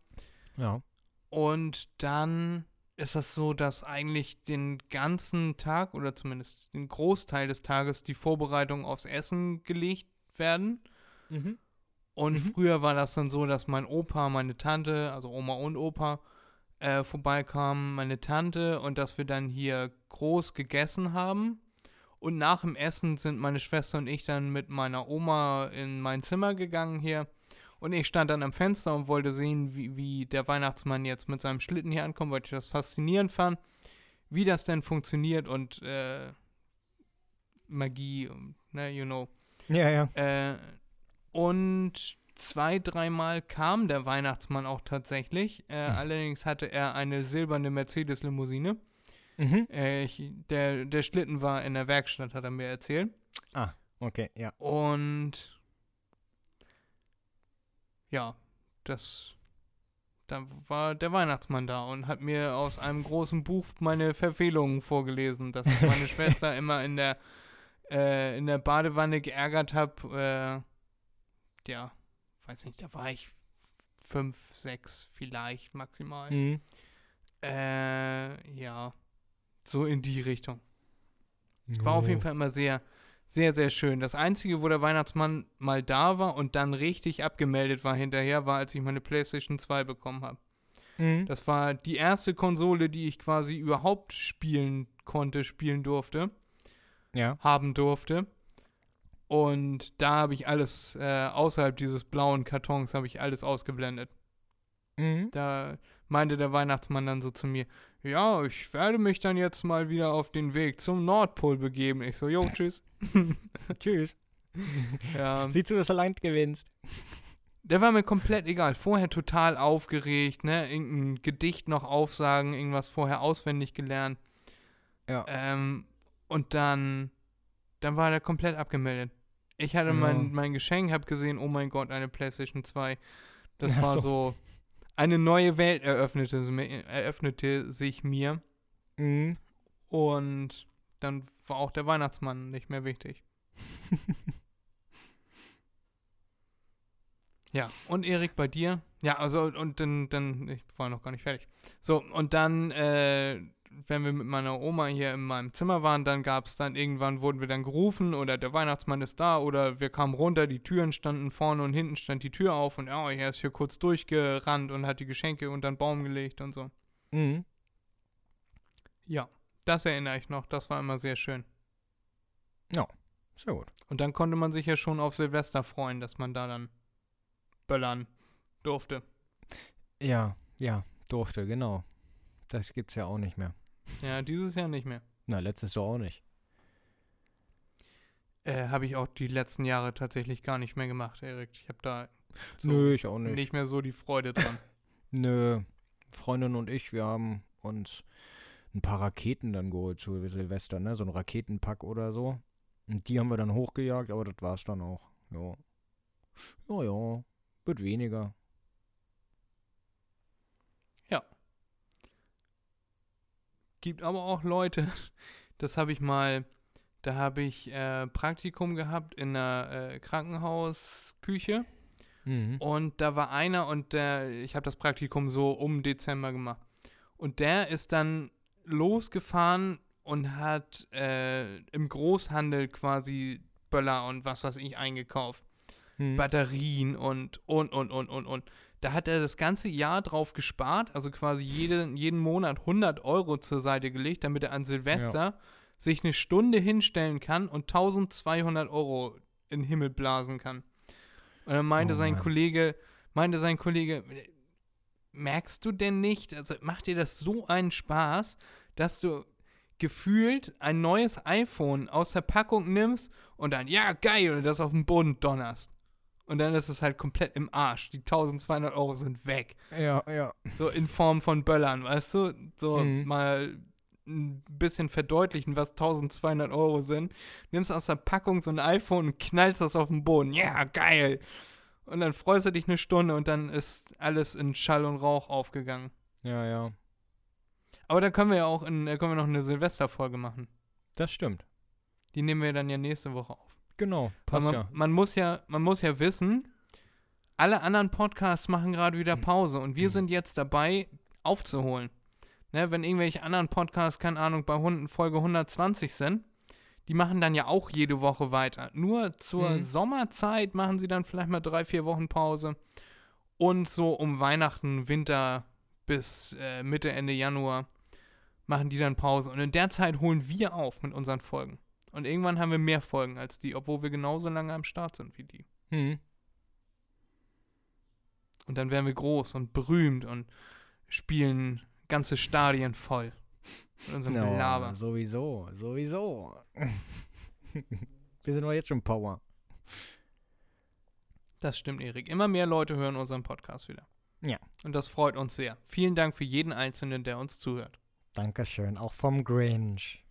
Ja. Und dann ist das so, dass eigentlich den ganzen Tag oder zumindest den Großteil des Tages die Vorbereitungen aufs Essen gelegt werden. Mhm. Und Mhm. früher war das dann so, dass mein Opa, meine Tante, also Oma und Opa, äh, vorbeikamen, meine Tante, und dass wir dann hier groß gegessen haben. Und nach dem Essen sind meine Schwester und ich dann mit meiner Oma in mein Zimmer gegangen hier. Und ich stand dann am Fenster und wollte sehen, wie, wie der Weihnachtsmann jetzt mit seinem Schlitten hier ankommt, weil ich das faszinierend fand, wie das denn funktioniert und äh, Magie, ne, you know. Ja, ja. Äh, und zwei, dreimal kam der Weihnachtsmann auch tatsächlich. Äh, Hm. allerdings hatte er eine silberne Mercedes-Limousine. Mhm. Äh, ich, der, der Schlitten war in der Werkstatt, hat er mir erzählt. Okay, ja. Und ja, das. Da war der Weihnachtsmann da und hat mir aus einem großen Buch meine Verfehlungen vorgelesen, dass ich meine [laughs] Schwester immer in der äh, in der Badewanne geärgert habe. Äh, ja, weiß nicht, da war ich fünf, sechs vielleicht maximal. Mhm. Äh, ja. So in die Richtung. War auf jeden Fall immer sehr, sehr, sehr schön. Das Einzige, wo der Weihnachtsmann mal da war und dann richtig abgemeldet war hinterher, war, als ich meine PlayStation 2 bekommen habe. Mhm. Das war die erste Konsole, die ich quasi überhaupt spielen konnte, spielen durfte, Ja. haben durfte. Und da habe ich alles, äh, außerhalb dieses blauen Kartons, habe ich alles ausgeblendet. Mhm. Da meinte der Weihnachtsmann dann so zu mir, ja, ich werde mich dann jetzt mal wieder auf den Weg zum Nordpol begeben. Ich so, jo, [laughs] tschüss. [laughs] Tschüss. [laughs] Ja, Sieh zu, dass du Land gewinnst. der war mir komplett egal. Vorher total aufgeregt, ne? Irgendein Gedicht noch aufsagen, irgendwas vorher auswendig gelernt. Ja. Ähm, und dann, dann war der komplett abgemeldet. Ich hatte Ja. mein, mein Geschenk, hab gesehen, oh mein Gott, eine PlayStation 2. Das Ach war so. so, eine neue Welt eröffnete, eröffnete sich mir. Mhm. Und dann war auch der Weihnachtsmann nicht mehr wichtig. [laughs] ja, und Erik, bei dir? Ja, also und dann, dann, ich war noch gar nicht fertig. So, und dann, äh, wenn wir mit meiner Oma hier in meinem Zimmer waren, dann gab es dann irgendwann, wurden wir dann gerufen oder der Weihnachtsmann ist da oder wir kamen runter, die Türen standen vorne und hinten stand die Tür auf und ja, er ist hier kurz durchgerannt und hat die Geschenke unter den Baum gelegt und so. Mhm. Ja, das erinnere ich noch, das war immer sehr schön. Sehr gut. Und dann konnte man sich ja schon auf Silvester freuen, dass man da dann böllern durfte. Ja, ja, durfte, genau. Das gibt's ja auch nicht mehr. Ja, dieses Jahr nicht mehr. Na, letztes Jahr auch nicht. Äh, habe ich auch die letzten Jahre tatsächlich gar nicht mehr gemacht, Erik. Ich habe da so Nö, ich auch nicht. nicht. mehr so die Freude dran. [laughs] Nö, Freundin und ich, wir haben uns ein paar Raketen dann geholt zu Silvester, ne? So ein Raketenpack oder so. Und die haben wir dann hochgejagt, aber das war's dann auch. Ja. Ja, ja. Wird weniger. Gibt aber auch Leute, das habe ich mal, da habe ich äh, Praktikum gehabt in einer äh, Krankenhausküche. Mhm. Und da war einer und der, ich habe das Praktikum so um Dezember gemacht. Und der ist dann losgefahren und hat äh, im Großhandel quasi Böller und was weiß ich eingekauft. Mhm. Batterien und, und, und, und, und, und. Da hat er das ganze Jahr drauf gespart, also quasi jede, jeden Monat 100 Euro zur Seite gelegt, damit er an Silvester sich eine Stunde hinstellen kann und 1200 Euro in den Himmel blasen kann. Und dann meinte Oh sein Mann. Kollege, meinte sein Kollege, merkst du denn nicht, also macht dir das so einen Spaß, dass du gefühlt ein neues iPhone aus der Packung nimmst und dann, ja, geil, und das auf den Boden donnerst. Und dann ist es halt komplett im Arsch. Die 1200 Euro sind weg. Ja, ja. So in Form von Böllern, weißt du? So Mhm. mal ein bisschen verdeutlichen, was 1200 Euro sind. Nimmst aus der Packung so ein iPhone und knallst das auf den Boden. Ja, geil. Und dann freust du dich eine Stunde und dann ist alles in Schall und Rauch aufgegangen. Ja, ja. Aber da können wir ja auch in, da können wir noch eine Silvesterfolge machen. Das stimmt. Die nehmen wir dann ja nächste Woche auf. Genau. Passt man, ja. man muss ja, man muss ja wissen, alle anderen Podcasts machen gerade wieder Pause und wir sind jetzt dabei aufzuholen. Ne, wenn irgendwelche anderen Podcasts, keine Ahnung, bei Hunden Folge 120 sind, die machen dann ja auch jede Woche weiter. Nur zur Mhm. Sommerzeit machen sie dann vielleicht mal drei, vier Wochen Pause. Und so um Weihnachten, Winter bis äh, Mitte, Ende Januar machen die dann Pause. Und in der Zeit holen wir auf mit unseren Folgen. Und irgendwann haben wir mehr Folgen als die, obwohl wir genauso lange am Start sind wie die. Mhm. Und dann werden wir groß und berühmt und spielen ganze Stadien voll. Mit unserem Ja, Gelaber. sowieso, sowieso. [laughs] Wir sind doch jetzt schon Power. Das stimmt, Erik. Immer mehr Leute hören unseren Podcast wieder. Ja. Und das freut uns sehr. Vielen Dank für jeden Einzelnen, der uns zuhört. Dankeschön, auch vom Grinch.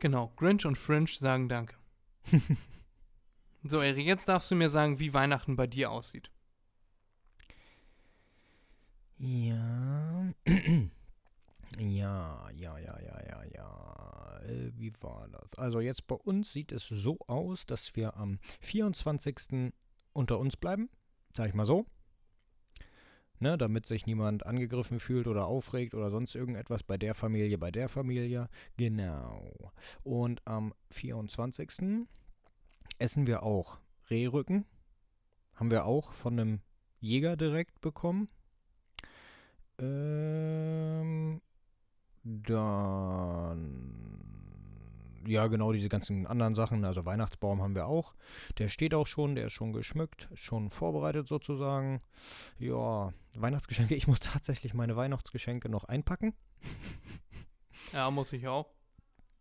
Genau, Grinch und Fringe sagen Danke. [laughs] so, Erik, jetzt darfst du mir sagen, wie Weihnachten bei dir aussieht. Ja. [clears throat] ja, ja, ja, ja, ja, ja. Äh, wie war das? Also jetzt bei uns sieht es so aus, dass wir am 24. unter uns bleiben. Sag ich mal so. Ne, damit sich niemand angegriffen fühlt oder aufregt oder sonst irgendetwas bei der Familie, bei der Familie. Genau. Und am 24. essen wir auch Rehrücken. Haben wir auch von einem Jäger direkt bekommen. Ähm, dann ja, genau, diese ganzen anderen Sachen. Also Weihnachtsbaum haben wir auch. Der steht auch schon, der ist schon geschmückt, ist schon vorbereitet sozusagen. Ja, Weihnachtsgeschenke. Ich muss tatsächlich meine Weihnachtsgeschenke noch einpacken. [laughs] Ja, muss ich auch.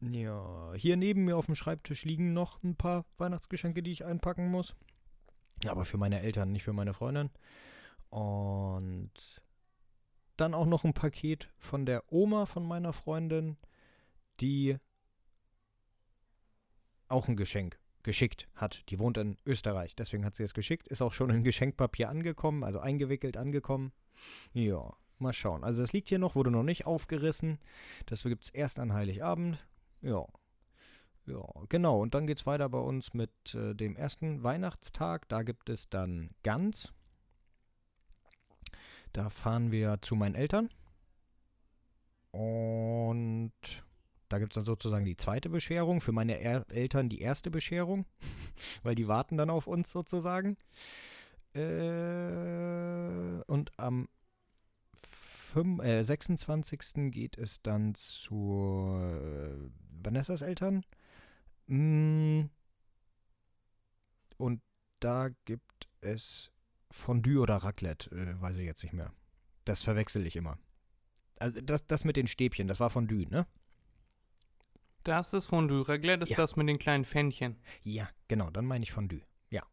Ja, hier neben mir auf dem Schreibtisch liegen noch ein paar Weihnachtsgeschenke, die ich einpacken muss. Aber für meine Eltern, nicht für meine Freundin. Und dann auch noch ein Paket von der Oma von meiner Freundin, die auch ein Geschenk geschickt hat. Die wohnt in Österreich, deswegen hat sie es geschickt. Ist auch schon in [laughs] Geschenkpapier angekommen, also eingewickelt angekommen. Ja, mal schauen. Also es liegt hier noch, wurde noch nicht aufgerissen. Das gibt es erst an Heiligabend. Ja. Ja, genau. Und dann geht es weiter bei uns mit äh, dem ersten Weihnachtstag. Da gibt es dann Gans. Da fahren wir zu meinen Eltern. Und da gibt es dann sozusagen die zweite Bescherung. Für meine er Eltern die erste Bescherung, [laughs] weil die warten dann auf uns sozusagen. Äh, und am 5, äh, 26. geht es dann zu äh, Vanessas Eltern. Mm, und da gibt es Fondue oder Raclette, äh, weiß ich jetzt nicht mehr. Das verwechsel ich immer. Also das, das mit den Stäbchen, das war Fondue, ne? Das ist Fondue. Raclette ist Ja. das mit den kleinen Pfännchen. Ja, genau, dann meine ich Fondue. Ja,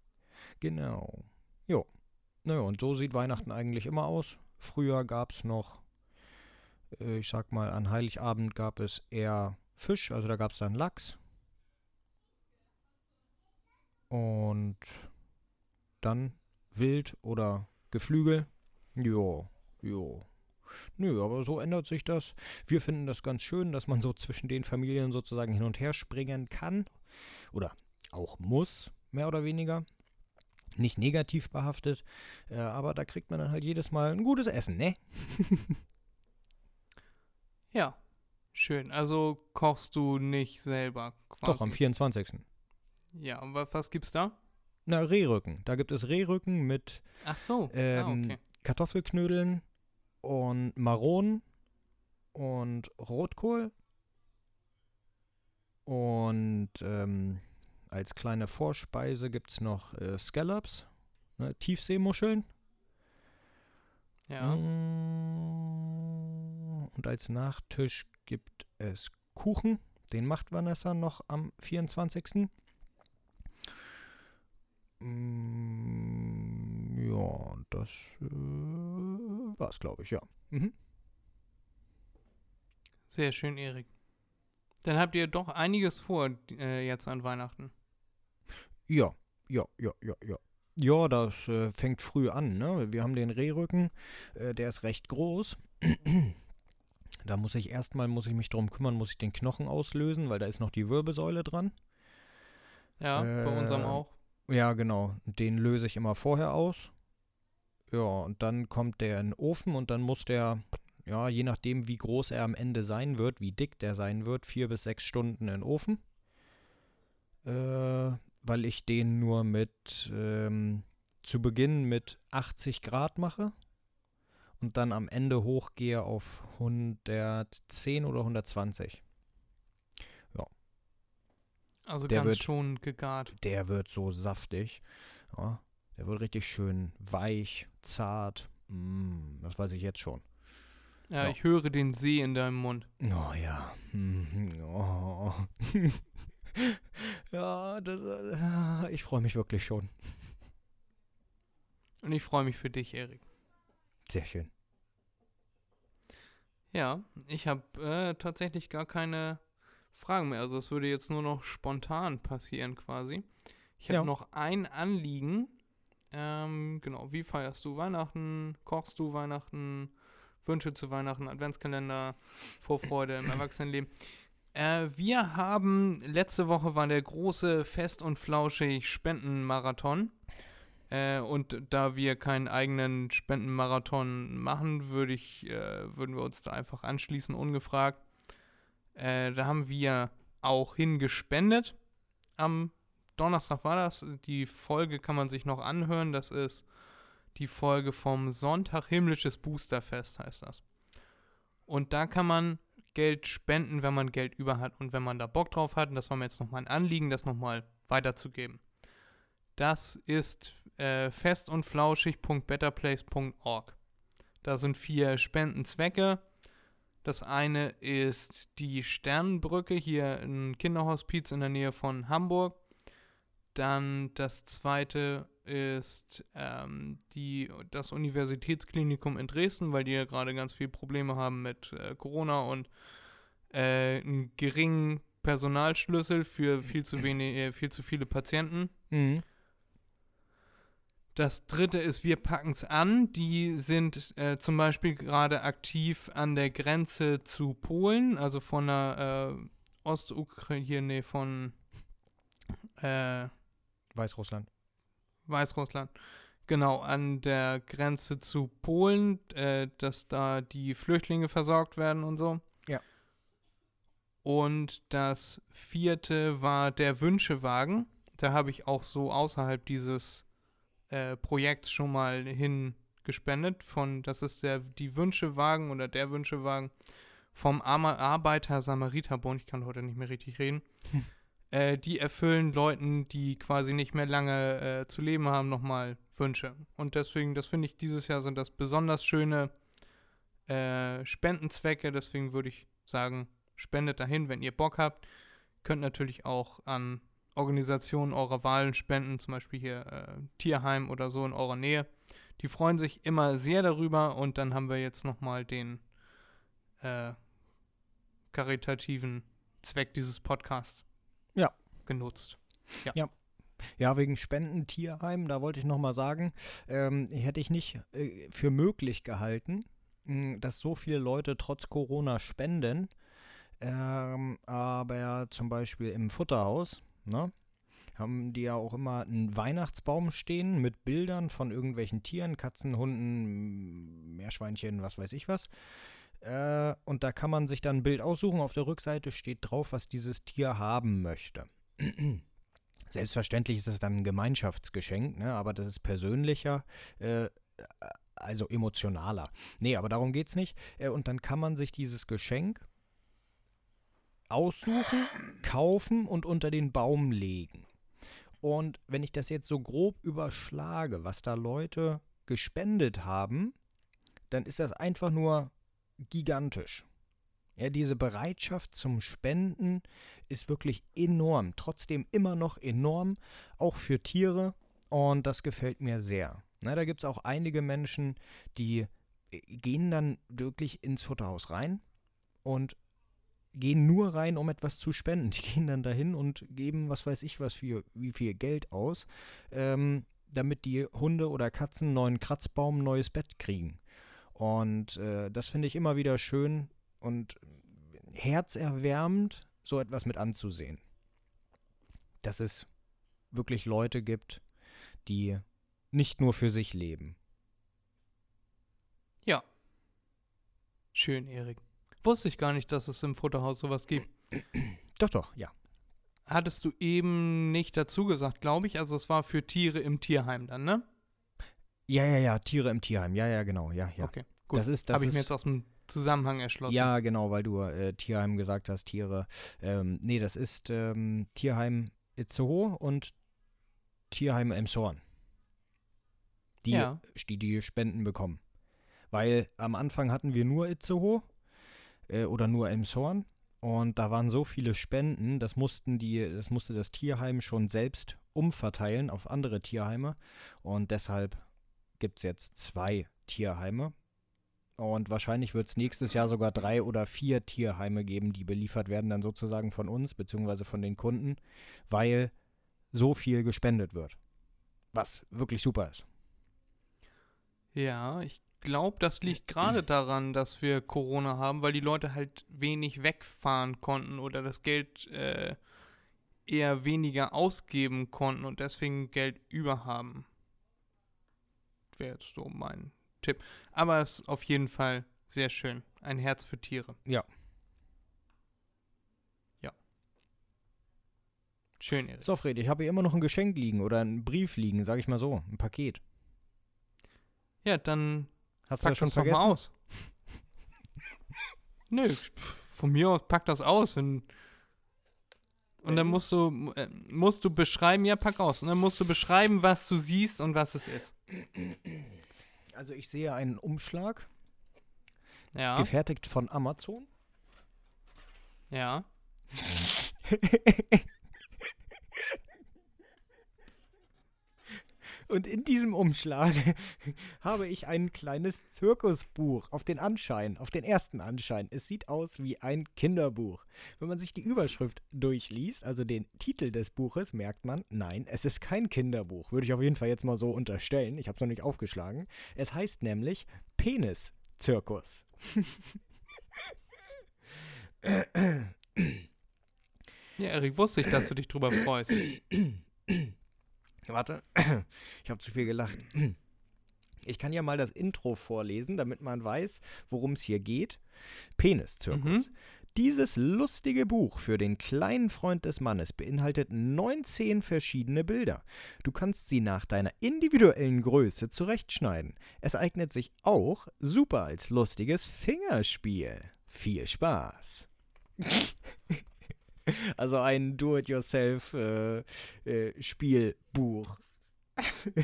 genau. Jo. Naja, und so sieht Weihnachten eigentlich immer aus. Früher gab es noch, äh, ich sag mal, an Heiligabend gab es eher Fisch, also da gab es dann Lachs. Und dann Wild oder Geflügel. Jo, jo. Nö, aber so ändert sich das. Wir finden das ganz schön, dass man so zwischen den Familien sozusagen hin und her springen kann. Oder auch muss, mehr oder weniger. Nicht negativ behaftet, äh, aber da kriegt man dann halt jedes Mal ein gutes Essen, ne? [laughs] Ja. Schön. Also kochst du nicht selber quasi. Doch, am 24. Ja, und was, was gibt's da? Na, Rehrücken. Da gibt es Rehrücken mit Ach so. ähm, ah, okay. Kartoffelknödeln und Maronen und Rotkohl. Und ähm, als kleine Vorspeise gibt es noch äh, Scallops, ne, Tiefseemuscheln. Ja. Mm, Und als Nachtisch gibt es Kuchen. Den macht Vanessa noch am 24. Mm, Ja, und das äh, war's, glaube ich, ja. Mhm. Sehr schön, Erik. Dann habt ihr doch einiges vor äh, jetzt an Weihnachten. Ja, ja, ja, ja, ja. Ja, das äh, fängt früh an, ne? Wir haben den Rehrücken, äh, der ist recht groß. da muss ich erstmal, muss ich mich drum kümmern, muss ich den Knochen auslösen, weil da ist noch die Wirbelsäule dran. Ja, bei unserem Äh, auch. Ja, genau. Den löse ich immer vorher aus. Ja, und dann kommt der in den Ofen und dann muss der, ja, je nachdem, wie groß er am Ende sein wird, wie dick der sein wird, vier bis sechs Stunden in den Ofen. Äh, weil ich den nur mit, ähm, zu Beginn mit 80 Grad mache und dann am Ende hochgehe auf 110 oder 120. Also der ganz wird- schon gegart. der wird so saftig. Ja, der wird richtig schön weich, zart. Mm, das weiß ich jetzt schon. Ja, Ja. ich höre den See in deinem Mund. Oh ja. [laughs] Oh. [laughs] ja, das, äh, ich freue mich wirklich schon. Und ich freue mich für dich, Erik. Sehr schön. Ja, ich habe äh, tatsächlich gar keine Fragen mehr. Also es würde jetzt nur noch spontan passieren quasi. Ich habe Ja. noch ein Anliegen. Ähm, genau, wie feierst du Weihnachten? Kochst du Weihnachten? Wünsche zu Weihnachten, Adventskalender, Vorfreude im [coughs] Erwachsenenleben. Äh, wir haben, letzte Woche war der große Fest- und Flauschig Spendenmarathon. Äh, und da wir keinen eigenen Spendenmarathon machen, würde ich, äh, würden wir uns da einfach anschließen, ungefragt. Äh, da haben wir auch hingespendet. Am Donnerstag war das. Die Folge kann man sich noch anhören. Das ist die Folge vom Sonntag Himmlisches Boosterfest, heißt das. Und da kann man Geld spenden, wenn man Geld über hat und wenn man da Bock drauf hat. Und das war mir jetzt nochmal ein Anliegen, das nochmal weiterzugeben. Das ist äh, fest und flauschig.betterplace.org. Da sind vier Spendenzwecke. Das eine ist die Sternenbrücke, hier ein Kinderhospiz in der Nähe von Hamburg. Dann das zweite ist ähm, die, das Universitätsklinikum in Dresden, weil die ja gerade ganz viele Probleme haben mit äh, Corona und äh, einen geringen Personalschlüssel für viel zu wenig, äh, viel zu viele Patienten. Mhm. Das dritte ist, wir packen es an. Die sind äh, zum Beispiel gerade aktiv an der Grenze zu Polen, also von der äh, Ostukraine, hier, nee, von äh, Weißrussland. Weißrussland. Genau, an der Grenze zu Polen, äh, dass da die Flüchtlinge versorgt werden und so. Ja. Und das vierte war der Wünschewagen. Da habe ich auch so außerhalb dieses äh, Projekts schon mal hingespendet. Von, das ist der, die Wünschewagen oder der Wünschewagen vom Arbeiter-Samariter-Bund. Ich kann heute nicht mehr richtig reden. Hm. Äh, die erfüllen Leuten, die quasi nicht mehr lange äh, zu leben haben, nochmal Wünsche. Und deswegen, das finde ich, dieses Jahr sind das besonders schöne äh, Spendenzwecke. Deswegen würde ich sagen, spendet dahin, wenn ihr Bock habt. Könnt natürlich auch an Organisationen eurer Wahlen spenden, zum Beispiel hier äh, Tierheim oder so in eurer Nähe. Die freuen sich immer sehr darüber und dann haben wir jetzt nochmal den äh, karitativen Zweck dieses Podcasts Ja. genutzt. Ja, wegen Spenden Tierheim, da wollte ich nochmal sagen, ähm, hätte ich nicht äh, für möglich gehalten, mh, dass so viele Leute trotz Corona spenden. Ähm, aber zum Beispiel im Futterhaus, ne? Haben die ja auch immer einen Weihnachtsbaum stehen mit Bildern von irgendwelchen Tieren, Katzen, Hunden, Meerschweinchen, was weiß ich was. Äh, und da kann man sich dann ein Bild aussuchen. Auf der Rückseite steht drauf, was dieses Tier haben möchte. [clears throat] Selbstverständlich ist es dann ein Gemeinschaftsgeschenk, ne? aber das ist persönlicher, äh, also emotionaler. Nee, aber darum geht es nicht. Äh, und dann kann man sich dieses Geschenk aussuchen, kaufen und unter den Baum legen. Und wenn ich das jetzt so grob überschlage, was da Leute gespendet haben, dann ist das einfach nur gigantisch. Ja, diese Bereitschaft zum Spenden ist wirklich enorm. Trotzdem immer noch enorm, auch für Tiere. Und das gefällt mir sehr. Na, da gibt es auch einige Menschen, die äh, gehen dann wirklich ins Futterhaus rein und gehen nur rein, um etwas zu spenden. Die [laughs] gehen dann dahin und geben, was weiß ich was, für wie viel Geld aus, ähm, damit die Hunde oder Katzen neuen Kratzbaum, neues Bett kriegen. Und äh, das finde ich immer wieder schön und herzerwärmend, so etwas mit anzusehen. Dass es wirklich Leute gibt, die nicht nur für sich leben. Schön, Erik. Wusste ich gar nicht, dass es im Futterhaus sowas gibt. [clears throat] Doch, doch, ja. Hattest du eben nicht dazu gesagt, glaube ich. Also es war für Tiere im Tierheim dann, ne? Ja, ja, ja, Tiere im Tierheim. Ja, ja, genau, ja, ja. Okay, gut. Das ist, das Habe ich ist, mir jetzt aus dem Zusammenhang erschlossen. Ja, genau, weil du äh, Tierheim gesagt hast, Tiere. Ähm, nee, das ist ähm, Tierheim Itzehoe und Tierheim Emshorn. Die, Ja. die die Spenden bekommen. Weil am Anfang hatten wir nur Itzehoe äh, oder nur Emshorn und da waren so viele Spenden, das mussten die, das musste das Tierheim schon selbst umverteilen auf andere Tierheime und deshalb gibt es jetzt zwei Tierheime. Und wahrscheinlich wird es nächstes Jahr sogar drei oder vier Tierheime geben, die beliefert werden dann sozusagen von uns, beziehungsweise von den Kunden, weil so viel gespendet wird. Was wirklich super ist. Ja, ich glaube, das liegt gerade daran, dass wir Corona haben, weil die Leute halt wenig wegfahren konnten oder das Geld äh, eher weniger ausgeben konnten und deswegen Geld über haben. Wäre jetzt so mein Tipp. Aber es ist auf jeden Fall sehr schön. Ein Herz für Tiere. Ja. Ja. Schön, Erik. So, Fred, ich habe hier immer noch ein Geschenk liegen oder einen Brief liegen, sag ich mal so, ein Paket. Ja, dann Hast du das schon das vergessen? mal aus. [laughs] Nö, von mir aus pack das aus, wenn. Und dann musst du, äh, musst du beschreiben, ja, pack aus. Und dann musst du beschreiben, was du siehst und was es ist. Also ich sehe einen Umschlag, Ja, gefertigt von Amazon. ja. [laughs] Und in diesem Umschlag [laughs] habe ich ein kleines Zirkusbuch auf den Anschein, auf den ersten Anschein. Es sieht aus wie ein Kinderbuch. Wenn man sich die Überschrift durchliest, also den Titel des Buches, merkt man, nein, es ist kein Kinderbuch. Würde ich auf jeden Fall jetzt mal so unterstellen. Ich habe es noch nicht aufgeschlagen. Es heißt nämlich Penis-Zirkus. [laughs] Ja, Erik, wusste ich, dass du dich drüber freust. [coughs] Warte, [clears throat] ich habe zu viel gelacht. [clears throat] Ich kann ja mal das Intro vorlesen, damit man weiß, worum es hier geht. Peniszirkus. Dieses lustige Buch für den kleinen Freund des Mannes beinhaltet 19 verschiedene Bilder. Du kannst sie nach deiner individuellen Größe zurechtschneiden. Es eignet sich auch super als lustiges Fingerspiel. Viel Spaß. [laughs] [laughs] also ein Do-it-yourself-Spielbuch. [laughs]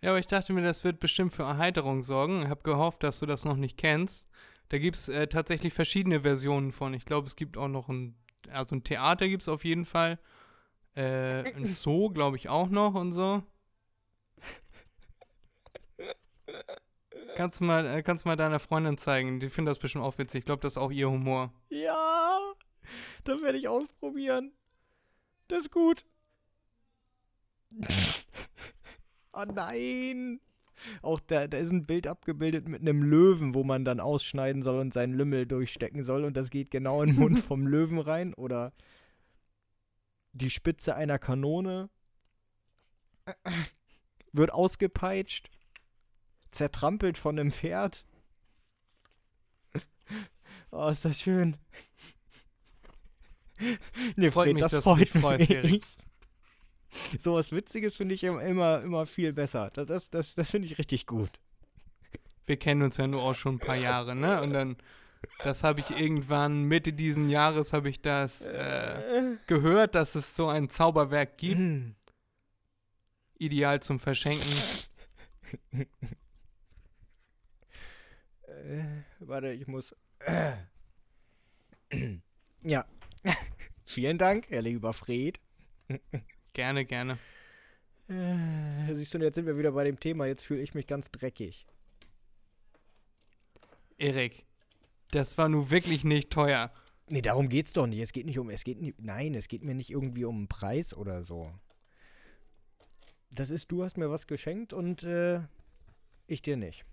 Ja, aber ich dachte mir, das wird bestimmt für Erheiterung sorgen. Ich habe gehofft, dass du das noch nicht kennst. Da gibt es äh, tatsächlich verschiedene Versionen von. Ich glaube, es gibt auch noch ein, also ein Theater gibt es auf jeden Fall. Äh, ein Zoo, glaube ich, auch noch und so. Kannst du mal, äh, kannst du mal deiner Freundin zeigen. Die findet das bestimmt auch witzig. Ich glaube, das ist auch ihr Humor. Ja, das werde ich ausprobieren. Das ist gut. oh nein. Auch da, da ist ein Bild abgebildet mit einem Löwen, wo man dann ausschneiden soll und seinen Lümmel durchstecken soll. Und das geht genau in den Mund vom [laughs] Löwen rein. Oder die Spitze einer Kanone wird ausgepeitscht, zertrampelt von einem Pferd. Oh, ist das schön. Nee, Freut Fred, mich, das dass du freut freust, Erik. mich. [laughs] So was Witziges finde ich immer, immer, viel besser. Das, das, das, das finde ich richtig gut. Wir kennen uns ja nur auch schon ein paar Jahre, ne? Und dann, das habe ich irgendwann, Mitte diesen Jahres habe ich das äh, gehört, dass es so ein Zauberwerk gibt, Hm. ideal zum Verschenken. Äh, warte, ich muss. ja. [laughs] Vielen Dank, Herr lieber Fred. Gerne, gerne. Äh, siehst du, jetzt sind wir wieder bei dem Thema. Jetzt fühle ich mich ganz dreckig. Erik, das war nun wirklich nicht teuer. Nee, darum geht's doch nicht. Es geht nicht um. Es geht nicht. Nein, es geht mir nicht irgendwie um einen Preis oder so. Das ist, du hast mir was geschenkt und äh, ich dir nicht.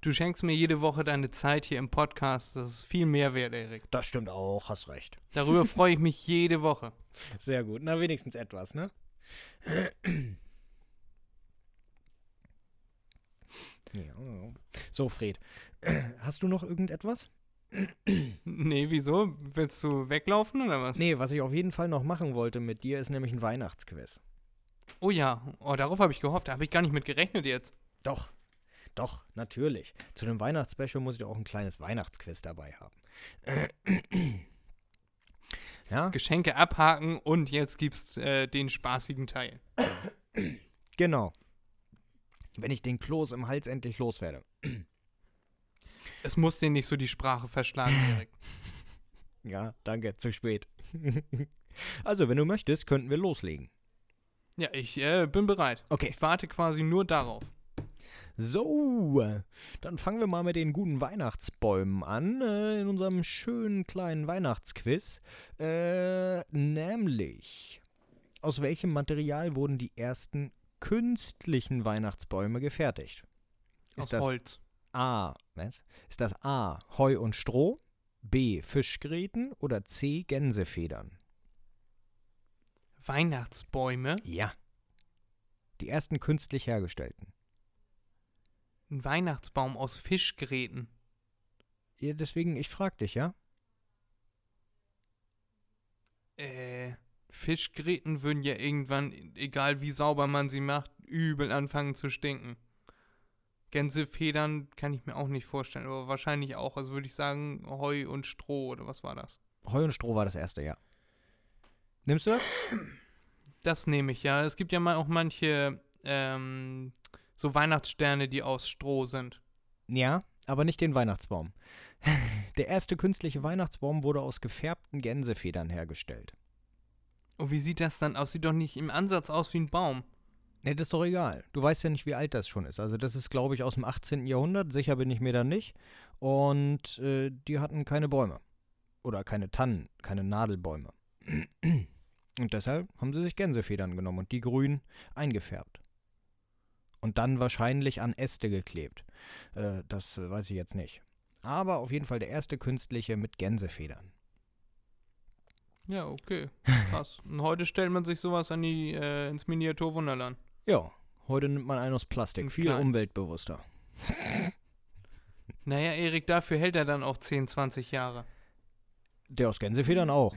Du schenkst mir jede Woche deine Zeit hier im Podcast. Das ist viel mehr wert, Erik. Das stimmt auch, hast recht. Darüber [laughs] freue ich mich jede Woche. Sehr gut. Na, wenigstens etwas, ne? [clears throat] Ja. So, Fred. [clears throat] Hast du noch irgendetwas? [clears throat] Nee, wieso? Willst du weglaufen oder was? Nee, was ich auf jeden Fall noch machen wollte mit dir, ist nämlich ein Weihnachtsquiz. Oh ja, oh, darauf habe ich gehofft. Da habe ich gar nicht mit gerechnet jetzt. Doch. Doch, natürlich. Zu dem Weihnachtsspecial muss ich auch ein kleines Weihnachtsquiz dabei haben. [clears throat] ja, Geschenke abhaken und jetzt gibt's äh, den spaßigen Teil. genau. Wenn ich den Kloß im Hals endlich loswerde. Es muss dir nicht so die Sprache verschlagen, [clears throat] Erik. Ja, danke, zu spät. [laughs] also, wenn du möchtest, könnten wir loslegen. Ja, ich äh, bin bereit. Okay. Ich warte quasi nur darauf. So, dann fangen wir mal mit den guten Weihnachtsbäumen an, äh, in unserem schönen kleinen Weihnachtsquiz. Äh, nämlich, aus welchem Material wurden die ersten künstlichen Weihnachtsbäume gefertigt? Aus Ist das Holz. A, was? Ist das A, Heu und Stroh, B, Fischgräten oder C, Gänsefedern? Weihnachtsbäume. Ja. Die ersten künstlich hergestellten. Ein Weihnachtsbaum aus Fischgräten. Ja, deswegen, ich frag dich, ja? Äh, Fischgräten würden ja irgendwann, egal wie sauber man sie macht, übel anfangen zu stinken. Gänsefedern kann ich mir auch nicht vorstellen, aber wahrscheinlich auch. Also würde ich sagen, Heu und Stroh oder was war das? Heu und Stroh war das erste, ja. Nimmst du das? Das nehme ich ja. Es gibt ja mal auch manche ähm, so Weihnachtssterne, die aus Stroh sind. Ja, aber nicht den Weihnachtsbaum. [laughs] Der erste künstliche Weihnachtsbaum wurde aus gefärbten Gänsefedern hergestellt. Und wie sieht das dann aus? Sieht doch nicht im Ansatz aus wie ein Baum. Ne, das ist doch egal. Du weißt ja nicht, wie alt das schon ist. Also das ist, glaube ich, aus dem 18. Jahrhundert. Sicher bin ich mir da nicht. Und äh, die hatten keine Bäume. Oder keine Tannen, keine Nadelbäume. [clears throat] Und deshalb haben sie sich Gänsefedern genommen und die grün eingefärbt. Und dann wahrscheinlich an Äste geklebt. Äh, das äh, weiß ich jetzt nicht. Aber auf jeden Fall der erste künstliche mit Gänsefedern. Ja, okay. Krass. [laughs] Und heute stellt man sich sowas an die, äh, ins Miniaturwunderland. Ja, heute nimmt man einen aus Plastik. Ein Viel klein. umweltbewusster. [laughs] Naja, Erik, dafür hält er dann auch 10, 20 Jahre. Der aus Gänsefedern auch.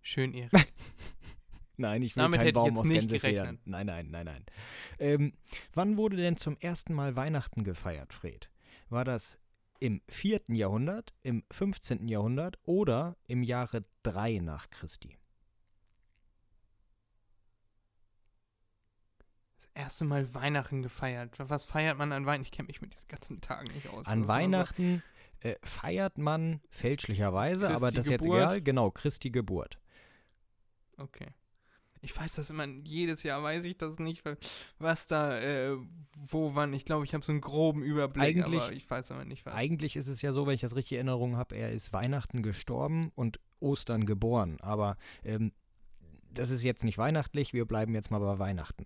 Schön, Erik. [laughs] Nein, ich will Damit keinen hätte ich Baum jetzt aus nicht Gänsefedern. gerechnet. Nein, nein, nein, nein. Ähm, wann wurde denn zum ersten Mal Weihnachten gefeiert, Fred? War das im 4. Jahrhundert, im 15. Jahrhundert oder im Jahre 3 nach Christi? Das erste Mal Weihnachten gefeiert. Was feiert man an Weihnachten? Ich kenne mich mit diesen ganzen Tagen nicht aus. An Weihnachten äh, feiert man fälschlicherweise, aber Christi das ist jetzt egal, genau, Christi Geburt. Okay. Ich weiß das immer, jedes Jahr weiß ich das nicht, weil- was da, äh, wo, wann. Ich glaube, ich habe so einen groben Überblick, Eigentlich- aber ich weiß aber nicht, was. Eigentlich ist es ja so, wenn ich das richtig in Erinnerung habe, er ist Weihnachten gestorben und Ostern geboren. Aber ähm, das ist jetzt nicht weihnachtlich, wir bleiben jetzt mal bei Weihnachten.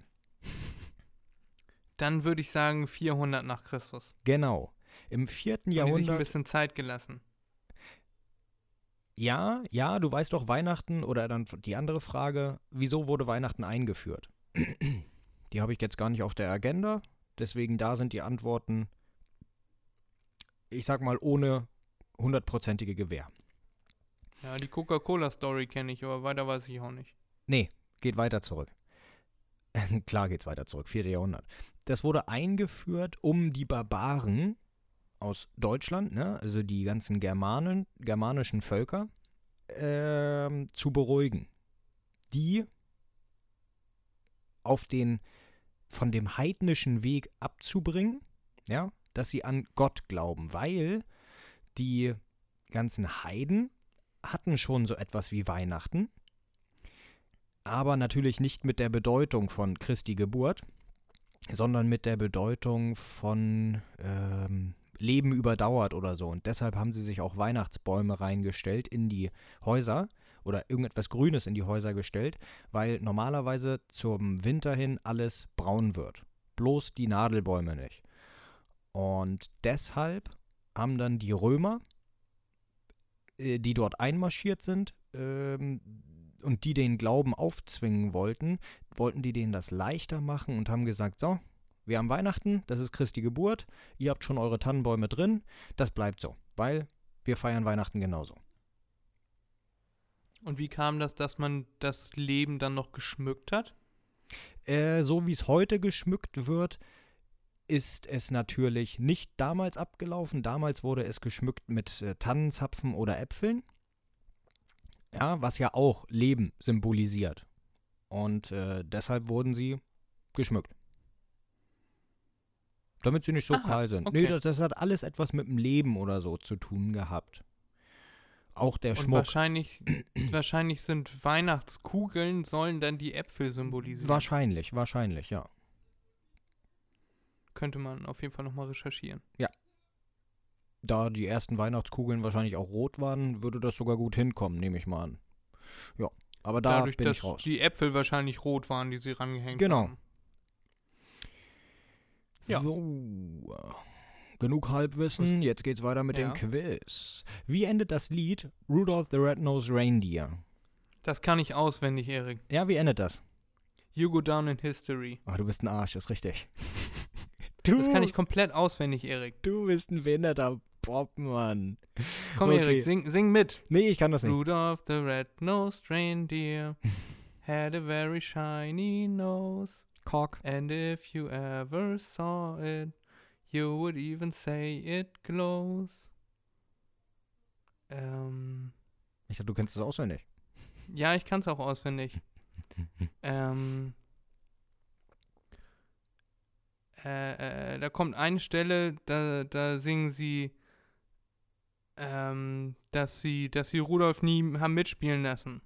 Dann würde ich sagen 400 nach Christus. Genau. Im vierten Haben die sich ein Jahrhundert. bisschen Zeit gelassen. Ja, ja, du weißt doch Weihnachten oder dann die andere Frage, wieso wurde Weihnachten eingeführt? Die habe ich jetzt gar nicht auf der Agenda, deswegen da sind die Antworten, ich sag mal, ohne hundertprozentige Gewähr. Ja, die Coca-Cola-Story kenne ich, aber weiter weiß ich auch nicht. Nee, geht weiter zurück. [laughs] Klar geht's weiter zurück, 4. Jahrhundert. Das wurde eingeführt, um die Barbaren aus Deutschland, ne, also die ganzen Germanen, germanischen Völker, ähm, zu beruhigen. Die auf den von dem heidnischen Weg abzubringen, ja, dass sie an Gott glauben, weil die ganzen Heiden hatten schon so etwas wie Weihnachten, aber natürlich nicht mit der Bedeutung von Christi Geburt, sondern mit der Bedeutung von ähm, Leben überdauert oder so. Und deshalb haben sie sich auch Weihnachtsbäume reingestellt in die Häuser oder irgendetwas Grünes in die Häuser gestellt, weil normalerweise zum Winter hin alles braun wird. Bloß die Nadelbäume nicht. Und deshalb haben dann die Römer, äh, die dort einmarschiert sind, ähm, und die den Glauben aufzwingen wollten, wollten die denen das leichter machen und haben gesagt, so, wir haben Weihnachten, das ist Christi Geburt, ihr habt schon eure Tannenbäume drin, das bleibt so, weil wir feiern Weihnachten genauso. Und wie kam das, dass man das Leben dann noch geschmückt hat? Äh, so wie es heute geschmückt wird, ist es natürlich nicht damals abgelaufen. Damals wurde es geschmückt mit äh, Tannenzapfen oder Äpfeln. Ja, was ja auch Leben symbolisiert. Und äh, deshalb wurden sie geschmückt. Damit sie nicht so Aha, kahl sind. okay. Nee, das, das hat alles etwas mit dem Leben oder so zu tun gehabt. Auch der Und Schmuck. wahrscheinlich, wahrscheinlich sind Weihnachtskugeln, sollen dann die Äpfel symbolisieren. Wahrscheinlich, wahrscheinlich, ja. Könnte man auf jeden Fall nochmal recherchieren. Da die ersten Weihnachtskugeln wahrscheinlich auch rot waren, würde das sogar gut hinkommen, nehme ich mal an. Ja, aber da Dadurch, bin ich raus. die Äpfel wahrscheinlich rot waren, die sie rangehängt Genau. haben. Ja. So, genug Halbwissen, jetzt geht's weiter mit Ja. dem Quiz. Wie endet das Lied Rudolph the Red-Nosed Reindeer? Das kann ich auswendig, Erik. Ja, wie endet das? You go down in history. Oh, du bist ein Arsch, ist richtig. Du, [laughs] Das kann ich komplett auswendig, Erik. du bist ein behinderter Bob, Mann. Komm, Okay. Erik, sing, sing mit. Nee, ich kann das nicht. Rudolph the red-nosed reindeer had a very shiny nose. Kork. And if you ever saw it, you would even say it glows. Ähm, Ich dachte, du kennst es auswendig. [laughs] ja, ich kann es auch auswendig. [laughs] ähm, äh, äh, da kommt eine Stelle, da, da singen sie, ähm, dass sie, dass sie Rudolf nie haben mitspielen lassen.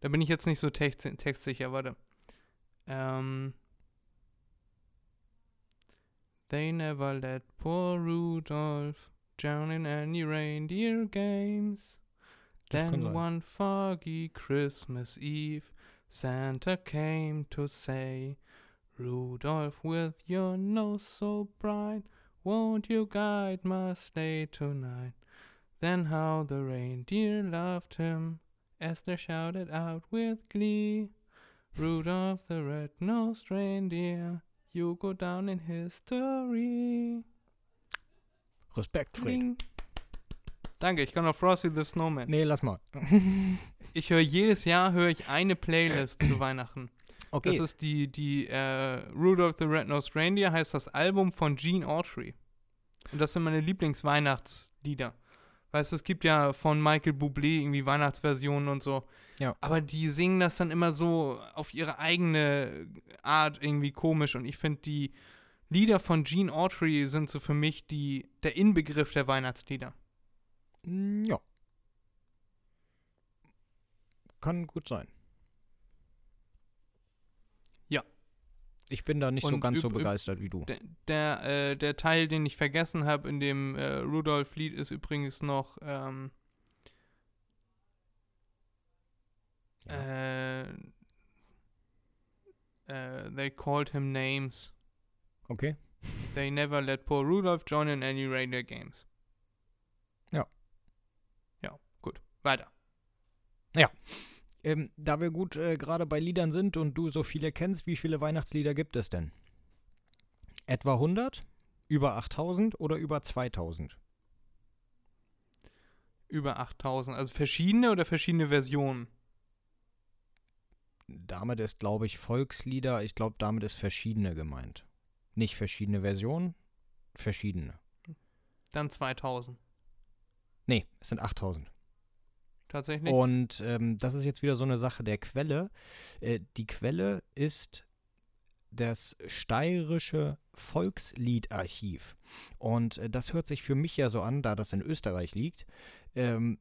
Da bin ich jetzt nicht so text textsicher, warte. Ähm, They never let poor Rudolph drown in any reindeer games. Das Then one foggy Christmas Eve, Santa came to say, Rudolph, with your nose so bright, won't you guide my sleigh tonight? Then how the reindeer loved him as they shouted out with glee, Rudolph the red-nosed reindeer, you go down in history. Respekt, Fred. Ding. Danke, ich kann noch Frosty the Snowman. Nee, lass mal. [laughs] Ich höre jedes Jahr höre ich eine Playlist zu Weihnachten. Okay. Das ist die, die äh, Rudolph the Red-Nosed Reindeer heißt das Album von Gene Autry. Und das sind meine Lieblingsweihnachtslieder. Weißt du, es gibt ja von Michael Bublé irgendwie Weihnachtsversionen und so. Ja. Aber die singen das dann immer so auf ihre eigene Art irgendwie komisch. Und ich finde, die Lieder von Gene Autry sind so für mich die, der Inbegriff der Weihnachtslieder. Ja. Kann gut sein. Ja. Ich bin da nicht so Und ganz so üb- üb- begeistert wie du. Der, der, äh, der Teil, den ich vergessen habe in dem äh, Rudolph-Lied, ist übrigens noch ähm, äh, äh, They called him names. Okay. They never let poor Rudolph join in any reindeer games. Ja. Ja, gut. Weiter. Ähm, da wir gut äh, gerade bei Liedern sind und du so viele kennst, wie viele Weihnachtslieder gibt es denn? Etwa 100? Über 8000 oder über 2000? Über 8000. Also verschiedene oder verschiedene Versionen? Damit ist, glaube ich, Volkslieder, ich glaube, damit ist verschiedene gemeint. Nicht verschiedene Versionen, verschiedene. Dann 2000. Nee, es sind 8000. Tatsächlich? Und ähm, das ist jetzt wieder so eine Sache der Quelle. Äh, die Quelle ist das steirische Volksliedarchiv. Und äh, das hört sich für mich ja so an, da das in Österreich liegt, ähm,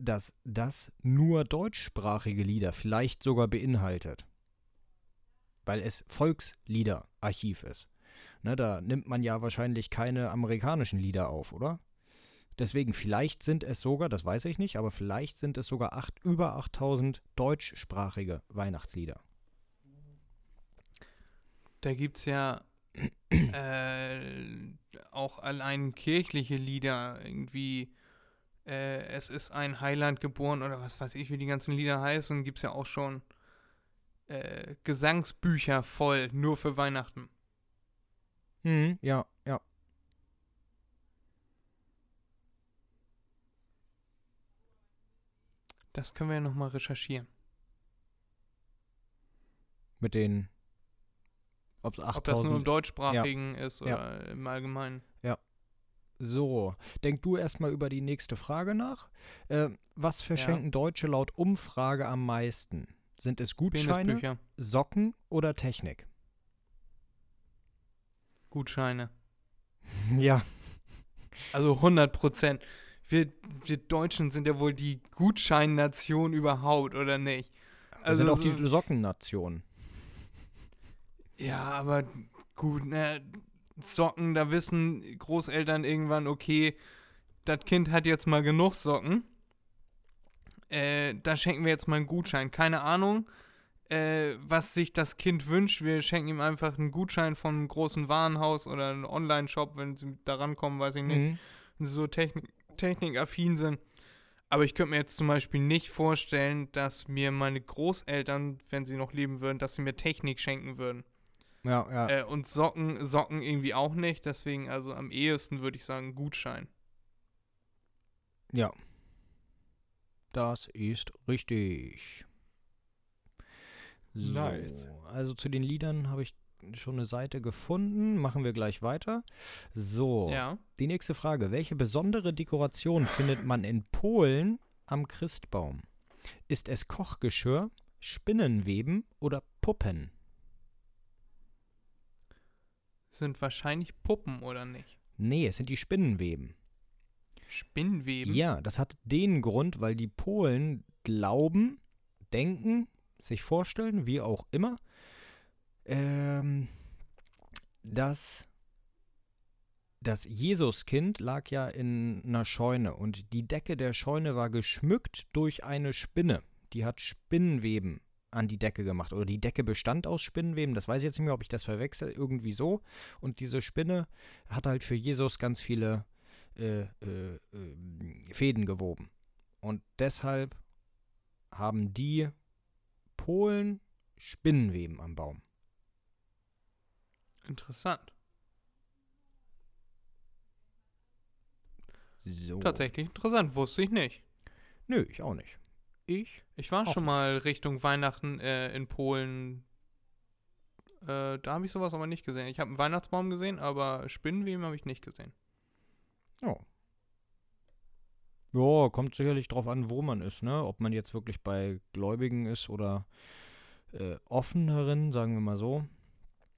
dass das nur deutschsprachige Lieder vielleicht sogar beinhaltet. Weil es Volksliederarchiv ist. Ne, da nimmt man ja wahrscheinlich keine amerikanischen Lieder auf, oder? Deswegen, vielleicht sind es sogar, das weiß ich nicht, aber vielleicht sind es sogar acht, über 8000 deutschsprachige Weihnachtslieder. Da gibt es ja äh, auch allein kirchliche Lieder, irgendwie äh, Es ist ein Heiland geboren oder was weiß ich, wie die ganzen Lieder heißen, gibt es ja auch schon äh, Gesangsbücher voll, nur für Weihnachten. Mhm, ja, ja. Das können wir ja nochmal recherchieren. Mit den. Ob es Ob das nur im 8000. deutschsprachigen ist Ja. oder im Allgemeinen. So, denk du erstmal über die nächste Frage nach. Äh, was verschenken Deutsche laut Umfrage am meisten? Sind es Gutscheine, Socken oder Technik? Gutscheine. [laughs] Ja. Also 100 Prozent. Wir, wir Deutschen sind ja wohl die Gutscheinnation überhaupt, oder nicht? Wir sind auch so- die Sockennation. Ja, aber gut, ne, Socken, da wissen Großeltern irgendwann, okay, das Kind hat jetzt mal genug Socken. Äh, da schenken wir jetzt mal einen Gutschein. Keine Ahnung, äh, was sich das Kind wünscht. Wir schenken ihm einfach einen Gutschein von einem großen Warenhaus oder einem Online-Shop, wenn sie da rankommen, weiß ich nicht. Mhm. wenn sie so technik technikaffin sind. Aber ich könnte mir jetzt zum Beispiel nicht vorstellen, dass mir meine Großeltern, wenn sie noch leben würden, dass sie mir Technik schenken würden. Ja, ja. Äh, und Socken, Socken irgendwie auch nicht. Deswegen, also am ehesten würde ich sagen, Gutschein. Ja. Das ist richtig. So, Nice. Also zu den Liedern habe ich schon eine Seite gefunden. Machen wir gleich weiter. So, Ja. die nächste Frage. Welche besondere Dekoration findet man in Polen am Christbaum? Ist es Kochgeschirr, Spinnenweben oder Puppen? Sind wahrscheinlich Puppen, oder nicht? Nee, es sind die Spinnenweben. Spinnweben? Ja, das hat den Grund, weil die Polen glauben, denken, sich vorstellen, wie auch immer, ähm, dass das Jesuskind lag ja in einer Scheune und die Decke der Scheune war geschmückt durch eine Spinne. Die hat Spinnenweben an die Decke gemacht. Oder die Decke bestand aus Spinnenweben. Das weiß ich jetzt nicht mehr, ob ich das verwechsel. Irgendwie so. Und diese Spinne hat halt für Jesus ganz viele äh, äh, äh, Fäden gewoben. Und deshalb haben die Polen Spinnenweben am Baum. Interessant. So. Tatsächlich interessant, wusste ich nicht. Nö, ich auch nicht. Ich? Ich war Auch schon mal Richtung Weihnachten äh, in Polen. Äh, da habe ich sowas aber nicht gesehen. Ich habe einen Weihnachtsbaum gesehen, aber Spinnenweben habe ich nicht gesehen. Ja. Ja, kommt sicherlich drauf an, wo man ist, ne? Ob man jetzt wirklich bei Gläubigen ist oder äh, offeneren, sagen wir mal so.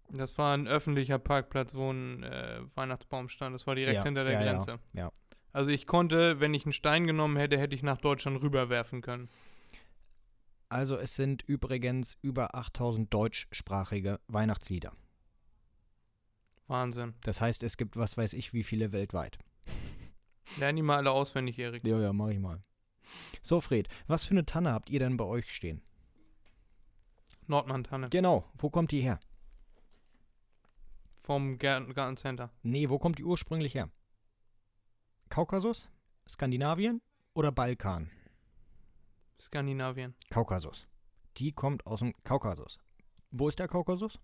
Das war ein öffentlicher Parkplatz, wo ein äh, Weihnachtsbaum stand. Das war direkt Ja, hinter der ja, ja, Grenze. ja. Also ich konnte, wenn ich einen Stein genommen hätte, hätte ich nach Deutschland rüberwerfen können. Also es sind übrigens über 8000 deutschsprachige Weihnachtslieder. Wahnsinn. Das heißt, es gibt was weiß ich wie viele weltweit. [laughs] Lernen die mal alle auswendig, Erik. Ja, ja, mach ich mal. So, Fred, was für eine Tanne habt ihr denn bei euch stehen? Nordmann-Tanne. Genau, wo kommt die her? Vom Garten Gartencenter. Nee, wo kommt die ursprünglich her? Kaukasus? Skandinavien oder Balkan? Skandinavien. Kaukasus. Die kommt aus dem Kaukasus. Wo ist der Kaukasus?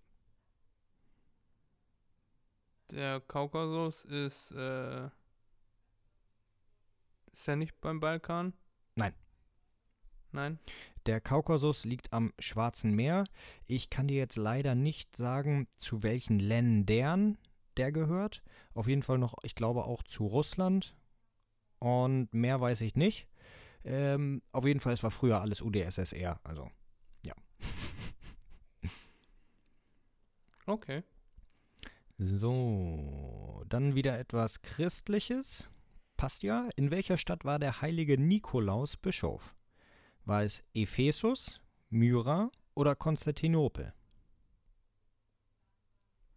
Der Kaukasus ist, äh. Ist er nicht beim Balkan? Nein. Nein? Der Kaukasus liegt am Schwarzen Meer. Ich kann dir jetzt leider nicht sagen, zu welchen Ländern der gehört. Auf jeden Fall noch, ich glaube auch zu Russland. Und mehr weiß ich nicht. Ähm, auf jeden Fall, es war früher alles UdSSR. Also, ja. [laughs] Okay. So, dann wieder etwas Christliches. Passt ja. In welcher Stadt war der heilige Nikolaus Bischof? War es Ephesus, Myra oder Konstantinopel?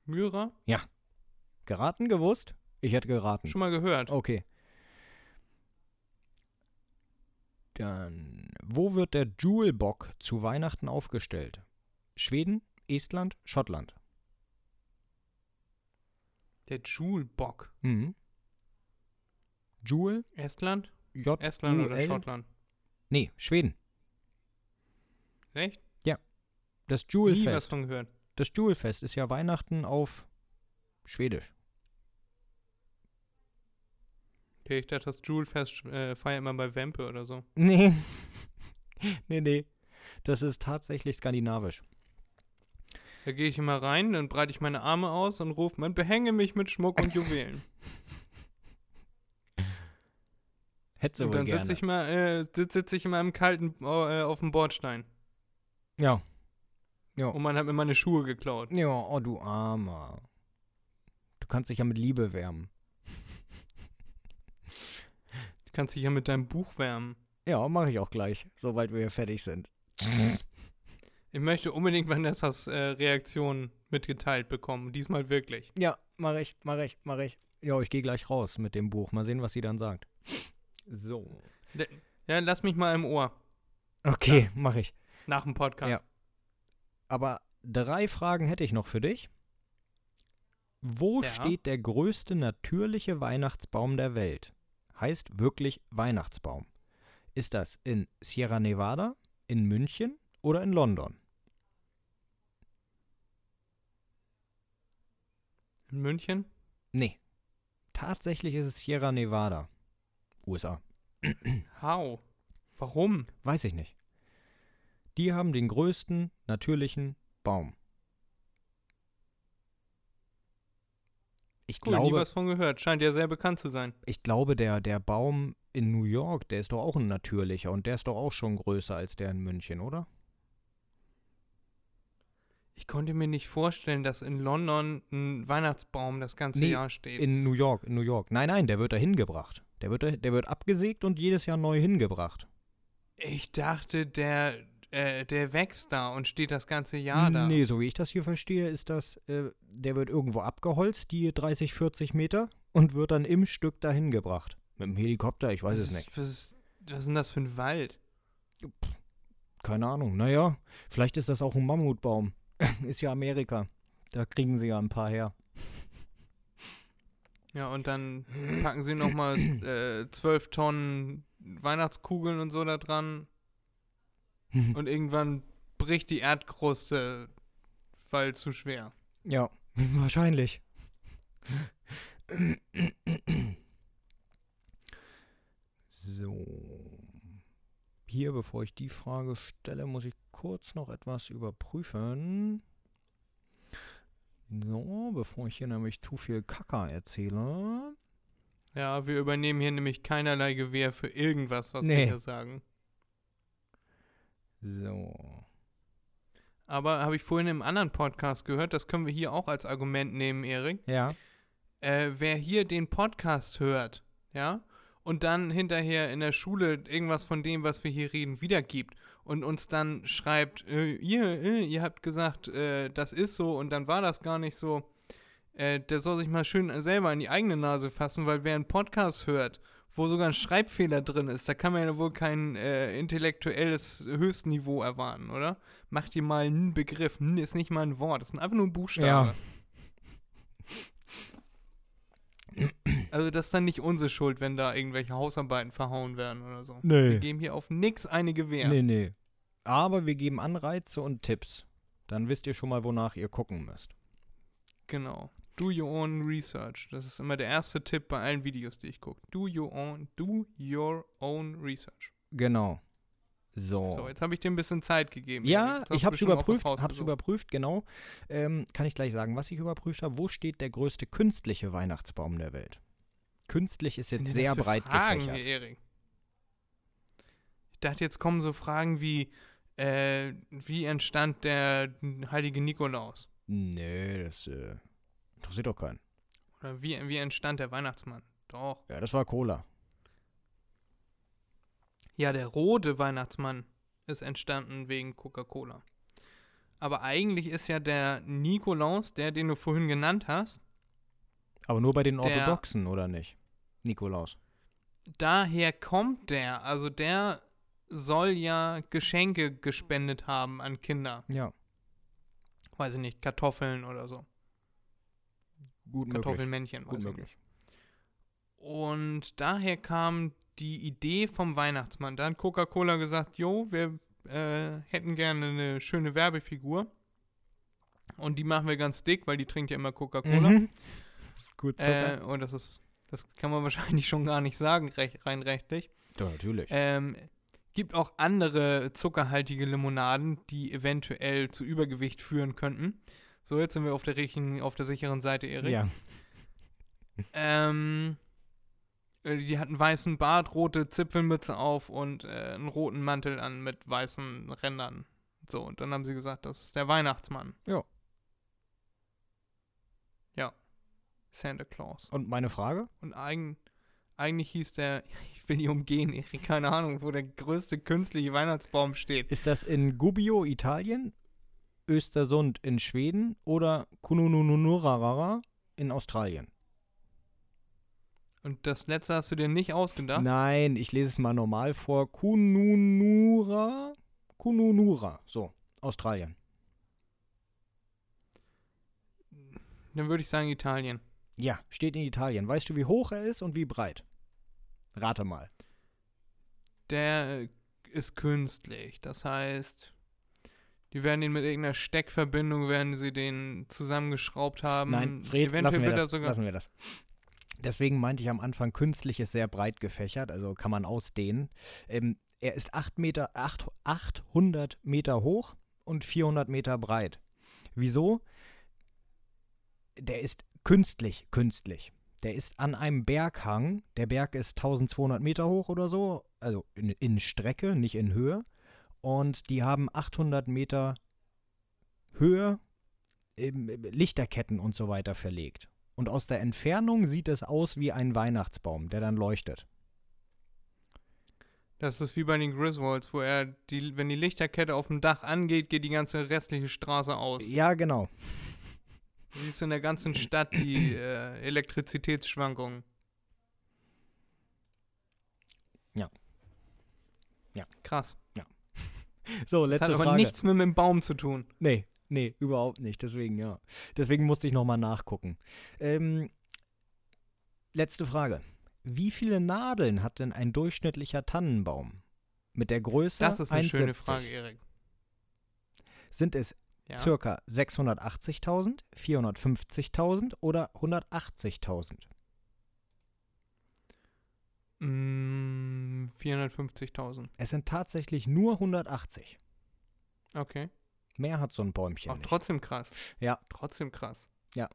Myra? Geraten, gewusst? Ich hätte geraten. Schon mal gehört. Okay. Dann, wo wird der Julebock zu Weihnachten aufgestellt? Schweden, Estland, Schottland. Der Julebock. Mhm. Jule, Estland? J Estland oder? Schottland? Nee, Schweden. Echt? Das Nie was von gehört. Das Julefest ist ja Weihnachten auf Schwedisch. Okay, ich dachte, das Julefest äh, feiert immer bei Wempe oder so. [laughs] Nee. [laughs] nee, nee. Das ist tatsächlich skandinavisch. Da gehe ich immer rein, dann breite ich meine Arme aus und rufe, man behänge mich mit Schmuck und [laughs] Juwelen. Hätte und dann sitze ich, mal, äh, sitz ich immer im Kalten äh, auf dem Bordstein. Ja. Ja. Und man hat mir meine Schuhe geklaut. Ja, oh du Armer. Du kannst dich ja mit Liebe wärmen. Du kannst dich ja mit deinem Buch wärmen. Ja, mache ich auch gleich, sobald wir hier fertig sind. Ich möchte unbedingt Vanessas äh, Reaktion mitgeteilt bekommen. Diesmal wirklich. Ja, mache ich, mache ich, mache ich. Ja, ich gehe gleich raus mit dem Buch. Mal sehen, was sie dann sagt. So. Ja, lass mich mal im Ohr. Okay, mache ich. Nach dem Podcast. Ja. Aber drei Fragen hätte ich noch für dich. Wo Ja. steht der größte natürliche Weihnachtsbaum der Welt? Heißt wirklich Weihnachtsbaum. Ist das in Sierra Nevada, in München oder in London? In München? Nee. Tatsächlich ist es Sierra Nevada. USA. How? Warum? Weiß ich nicht. Die haben den größten natürlichen Baum. Ich Cool, nie glaube, was von gehört. Scheint ja sehr bekannt zu sein. ich glaube der, der Baum in New York, der ist doch auch ein natürlicher und der ist doch auch schon größer als der in München, oder? Ich konnte mir nicht vorstellen, dass in London ein Weihnachtsbaum das ganze Nee, Jahr steht. In New York, in New York. Nein, nein, der wird da hingebracht. Der wird, da- der wird abgesägt und jedes Jahr neu hingebracht. ich dachte, der, äh, der wächst da und steht das ganze Jahr da. Nee, so wie ich das hier verstehe, ist das, äh, der wird irgendwo abgeholzt, die 30, 40 Meter, und wird dann im Stück dahin gebracht. Mit dem Helikopter, ich weiß was es ist, nicht. Was ist, was ist denn das für ein Wald? Keine Ahnung. Naja, vielleicht ist das auch ein Mammutbaum. [laughs] ist ja Amerika. Da kriegen sie ja ein paar her. Ja, und dann packen sie nochmal [clears throat] äh, 12 Tonnen Weihnachtskugeln und so da dran. Und irgendwann bricht die Erdkruste, weil zu schwer. ja, [laughs] wahrscheinlich. So. Hier, bevor ich die Frage stelle, muss ich kurz noch etwas überprüfen. So, bevor ich hier nämlich zu viel Kacker erzähle. Ja, wir übernehmen hier nämlich keinerlei Gewähr für irgendwas, was wir Nee. hier sagen. So. Aber habe ich vorhin im anderen Podcast gehört, das können wir hier auch als Argument nehmen, Erik. Ja. Äh, wer hier den Podcast hört, ja, und dann hinterher in der Schule irgendwas von dem, was wir hier reden, wiedergibt und uns dann schreibt, äh, ihr, äh, ihr habt gesagt, äh, das ist so und dann war das gar nicht so, äh, der soll sich mal schön selber in die eigene Nase fassen, weil wer einen Podcast hört, wo sogar ein Schreibfehler drin ist, da kann man ja wohl kein äh, intellektuelles Höchstniveau erwarten, oder? Macht ihr mal einen Begriff. N ist nicht mal ein Wort, das ist einfach nur ein Buchstabe. Ja. Also das ist dann nicht unsere Schuld, wenn da irgendwelche Hausarbeiten verhauen werden oder so. Nee. Wir geben hier auf nix eine Gewähr. Nee, nee. Aber wir geben Anreize und Tipps. Dann wisst ihr schon mal, wonach ihr gucken müsst. Genau. Do your own research. Das ist immer der erste Tipp bei allen Videos, die ich gucke. Do your own, do your own research. Genau. So. So, jetzt habe ich dir ein bisschen Zeit gegeben. ja, ich auch was überprüft, hab's überprüft, genau. Ähm, kann ich gleich sagen, was ich überprüft habe. Wo steht der größte künstliche Weihnachtsbaum der Welt? Künstlich ist jetzt sehr breit Fragen gefächert. hier, Erik? Ich dachte, jetzt kommen so Fragen wie, äh, wie entstand der heilige Nikolaus? Nee, das äh, interessiert doch keinen. Oder wie, wie entstand der Weihnachtsmann? Doch. Ja, das war Cola. Ja, der rote Weihnachtsmann ist entstanden wegen Coca-Cola. Aber eigentlich ist ja der Nikolaus, der, den du vorhin genannt hast, Aber nur bei den Orthodoxen, oder nicht? Nikolaus. daher kommt der. Also der soll ja Geschenke gespendet haben an Kinder. Ja, Weiß ich nicht, Kartoffeln oder so. Gut möglich. Kartoffelmännchen, Gut weiß ich möglich. nicht. Und daher kam die Idee vom Weihnachtsmann. Da hat Coca-Cola gesagt, jo, wir äh, hätten gerne eine schöne Werbefigur. Und die machen wir ganz dick, weil die trinkt ja immer Coca-Cola. Mhm. Gut Zucker. Äh, und das ist, das kann man [laughs] wahrscheinlich schon gar nicht sagen, rech, rein rechtlich. ja, natürlich. Ähm, gibt auch andere zuckerhaltige Limonaden, die eventuell zu Übergewicht führen könnten. So, jetzt sind wir auf der, richtigen, auf der sicheren Seite, Erik. ja. Ähm, äh, die hat einen weißen Bart, rote Zipfelmütze auf und äh, einen roten Mantel an mit weißen Rändern. So, und dann haben sie gesagt, das ist der Weihnachtsmann. Ja. Ja. Santa Claus. Und meine Frage? Und eigen, eigentlich hieß der, [laughs] ich will die umgehen, Erik, keine Ahnung, wo der größte künstliche Weihnachtsbaum steht. Ist das in Gubbio, Italien, Östersund in Schweden oder Kunununurarara in Australien? Und das letzte hast du dir nicht ausgedacht? Nein, ich lese es mal normal vor. Kununura, Kununura, so, Australien. Dann würde ich sagen Italien. Ja, steht in Italien. Weißt du, wie hoch er ist und wie breit? Rate mal. der ist künstlich. Das heißt, die werden ihn mit irgendeiner Steckverbindung, werden sie den zusammengeschraubt haben. Nein, Fred, Eventuell lassen wir, das, sogar. lassen wir das. Deswegen meinte ich am Anfang, künstlich ist sehr breit gefächert, also kann man ausdehnen. Ähm, er ist 8 Meter, 8, 800 Meter hoch und 400 Meter breit. Wieso? Der ist künstlich, künstlich. Der ist an einem Berghang. Der Berg ist 1200 Meter hoch oder so, also in, in Strecke, nicht in Höhe. Und die haben 800 Meter Höhe, Lichterketten und so weiter verlegt. Und aus der Entfernung sieht es aus wie ein Weihnachtsbaum, der dann leuchtet. Das ist wie bei den Griswolds, wo er, die, wenn die Lichterkette auf dem Dach angeht, geht die ganze restliche Straße aus. Ja, genau. Du siehst in der ganzen Stadt die äh, Elektrizitätsschwankungen. Ja. Ja. Krass. [laughs] So, Das letzte hat aber Frage. nichts mit dem Baum zu tun. Nee, nee, überhaupt nicht. Deswegen, ja. Deswegen musste ich nochmal nachgucken. Ähm, letzte Frage. Wie viele Nadeln hat denn ein durchschnittlicher Tannenbaum? Mit der Größe Das ist eine schöne 1,70. Frage, Erik. Sind es Ja. circa 680.000, 450.000 oder 180.000? Mm, 450.000. Es sind tatsächlich nur 180. Okay. Mehr hat so ein Bäumchen Auch nicht. trotzdem krass. Ja. Trotzdem krass. Ja.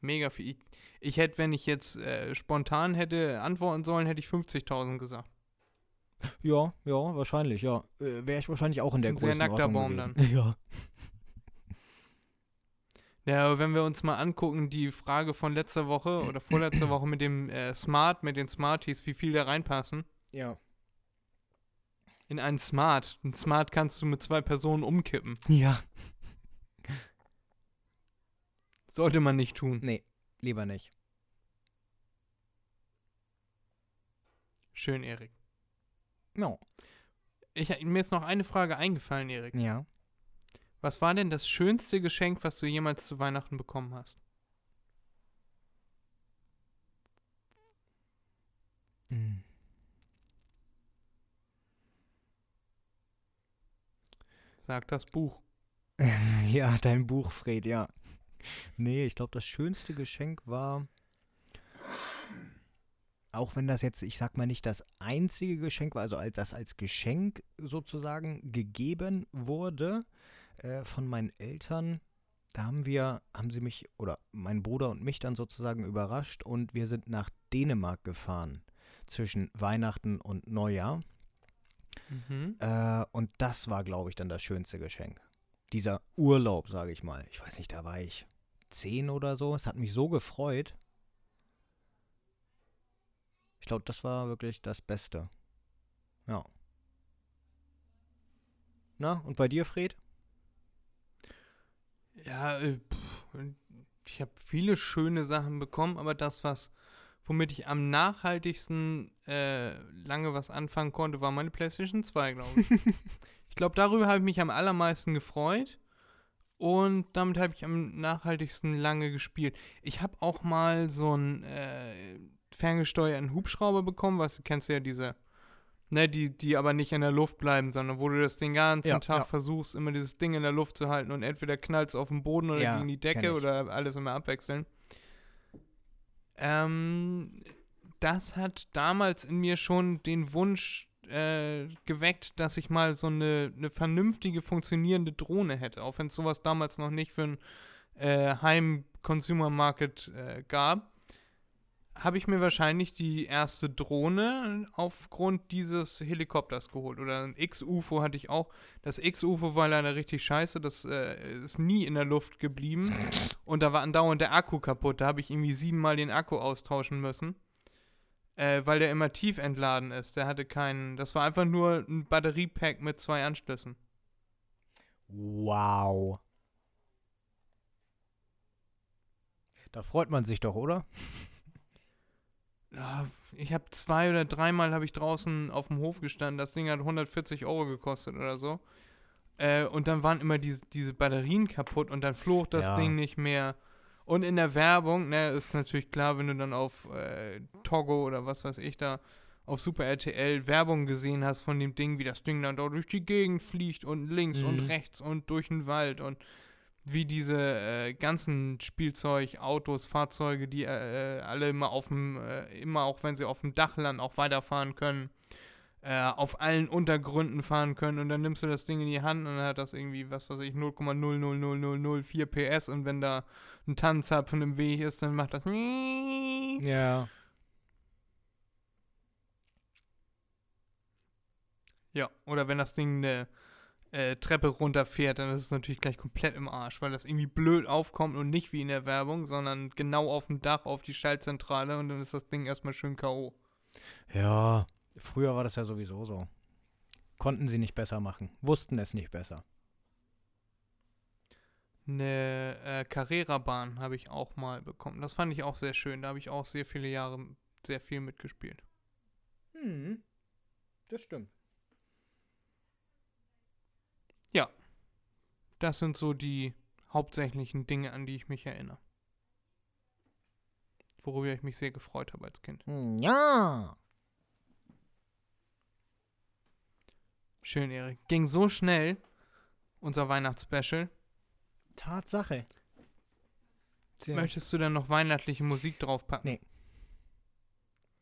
Mega viel. Ich, ich hätte, wenn ich jetzt äh, spontan hätte antworten sollen, hätte ich 50.000 gesagt. Ja, ja, wahrscheinlich, ja. Äh, Wäre ich wahrscheinlich auch in der Ein sehr nackter Größenordnung Baum gewesen. [laughs] Ja. Ja, aber wenn wir uns mal angucken, die Frage von letzter Woche oder vorletzter Woche mit dem äh, Smart, mit den Smarties, wie viel da reinpassen. Ja. In einen Smart. Ein Smart kannst du mit zwei Personen umkippen. Ja. Sollte man nicht tun. Nee, lieber nicht. Schön, Erik. Ja. Ich, mir ist noch eine Frage eingefallen, Erik. Ja. Was war denn das schönste Geschenk, was du jemals zu Weihnachten bekommen hast? Hm. Sag das Buch. [laughs] Ja, dein Buch, Fred, ja. Nee, ich glaube, das schönste Geschenk war, auch wenn das jetzt, ich sag mal nicht das einzige Geschenk war, also als das als Geschenk sozusagen gegeben wurde äh, von meinen Eltern, da haben wir, haben sie mich oder mein Bruder und mich dann sozusagen überrascht und wir sind nach Dänemark gefahren zwischen Weihnachten und Neujahr. Mhm. Äh, und das war, glaube ich, dann das schönste Geschenk. Dieser Urlaub, sage ich mal. Ich weiß nicht, da war ich zehn oder so. Es hat mich so gefreut. Ich glaube, das war wirklich das Beste. Ja. Na, und bei dir, Fred? Ja, äh, pff, ich habe viele schöne Sachen bekommen, aber das, was, womit ich am nachhaltigsten äh, lange was anfangen konnte, war meine PlayStation 2, glaube ich. [laughs] ich glaube, darüber habe ich mich am allermeisten gefreut. Und damit habe ich am nachhaltigsten lange gespielt. Ich habe auch mal so einen äh, ferngesteuerten Hubschrauber bekommen, was du kennst ja diese, ne, die, die aber nicht in der Luft bleiben, sondern wo du das den ganzen Ja, Tag ja. versuchst, immer dieses Ding in der Luft zu halten und entweder knallst auf den Boden oder Ja, gegen die Decke oder alles immer abwechseln. Ähm, das hat damals in mir schon den Wunsch äh, geweckt, dass ich mal so eine, eine vernünftige, funktionierende Drohne hätte, auch wenn es sowas damals noch nicht für ein äh, Heim-Consumer-Market äh, gab, habe ich mir wahrscheinlich die erste Drohne aufgrund dieses Helikopters geholt. Oder ein X-UFO hatte ich auch. Das X-UFO war leider richtig scheiße, das äh, ist nie in der Luft geblieben. Und da war andauernd der Akku kaputt. Da habe ich irgendwie siebenmal den Akku austauschen müssen. Äh, weil der immer tief entladen ist. Der hatte keinen. Das war einfach nur ein Batteriepack mit zwei Anschlüssen. Wow. Da freut man sich doch, oder? Ich habe zwei oder dreimal habe ich draußen auf dem Hof gestanden. Das Ding hat 140 Euro gekostet oder so. Äh, und dann waren immer diese, diese Batterien kaputt und dann flog das Ja. Ding nicht mehr. Und in der Werbung, ne, ist natürlich klar, wenn du dann auf äh, Togo oder was weiß ich da auf Super RTL Werbung gesehen hast von dem Ding, wie das Ding dann da durch die Gegend fliegt und links und Mhm. rechts und durch den Wald und wie diese äh, ganzen Spielzeug, Autos, Fahrzeuge, die äh, äh, alle immer auf dem, äh, immer auch wenn sie auf dem Dach landen, auch weiterfahren können, äh, auf allen Untergründen fahren können und dann nimmst du das Ding in die Hand und dann hat das irgendwie, was weiß ich, 0,00004 PS und wenn da ein Tannenzapfen im Weg ist, dann macht das [laughs] Ja. Ja, oder wenn das Ding eine äh, Treppe runterfährt, dann ist es natürlich gleich komplett im Arsch, weil das irgendwie blöd aufkommt und nicht wie in der Werbung, sondern genau auf dem Dach auf die Schaltzentrale und dann ist das Ding erstmal schön K.O. Ja. Früher war das ja sowieso so. Konnten sie nicht besser machen. Wussten es nicht besser. Eine äh, Carrera-Bahn habe ich auch mal bekommen. Das fand ich auch sehr schön. Da habe ich auch sehr viele Jahre sehr viel mitgespielt. Hm. Das stimmt. Das sind so die hauptsächlichen Dinge, an die ich mich erinnere. Worüber ich mich sehr gefreut habe als Kind. Hm, Ja. Schön, Erik. Ging so schnell, unser Weihnachtsspecial. Tatsache. Tja, Möchtest du dann noch weihnachtliche Musik draufpacken? Nee.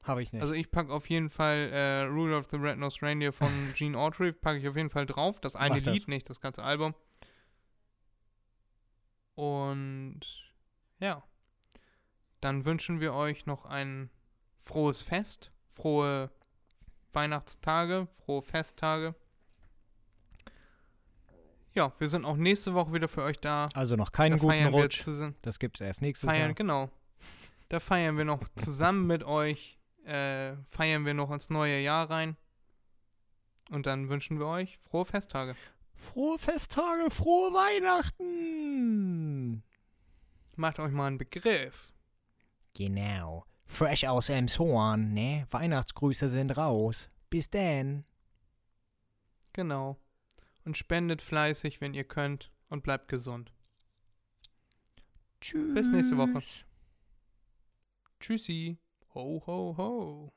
Habe ich nicht. Also ich packe auf jeden Fall äh, Rudolph the Red-Nosed Reindeer von [laughs] Gene Autry, packe ich auf jeden Fall drauf. Das eine das. Lied, nicht das ganze Album. Und ja, dann wünschen wir euch noch ein frohes Fest, frohe Weihnachtstage, frohe Festtage. Ja, wir sind auch nächste Woche wieder für euch da. also noch keinen da guten Rutsch. Das gibt's erst nächstes Feiern, Jahr. genau. Da feiern wir noch zusammen mit euch, äh, feiern wir noch ins neue Jahr rein. Und dann wünschen wir euch frohe Festtage. Frohe Festtage, frohe Weihnachten. Macht euch mal einen Begriff. Genau. Fresh aus Elmshorn, ne? Weihnachtsgrüße sind raus. Bis denn. Genau. Und spendet fleißig, wenn ihr könnt. Und bleibt gesund. Tschüss. Bis nächste Woche. Tschüssi. Ho, ho, ho.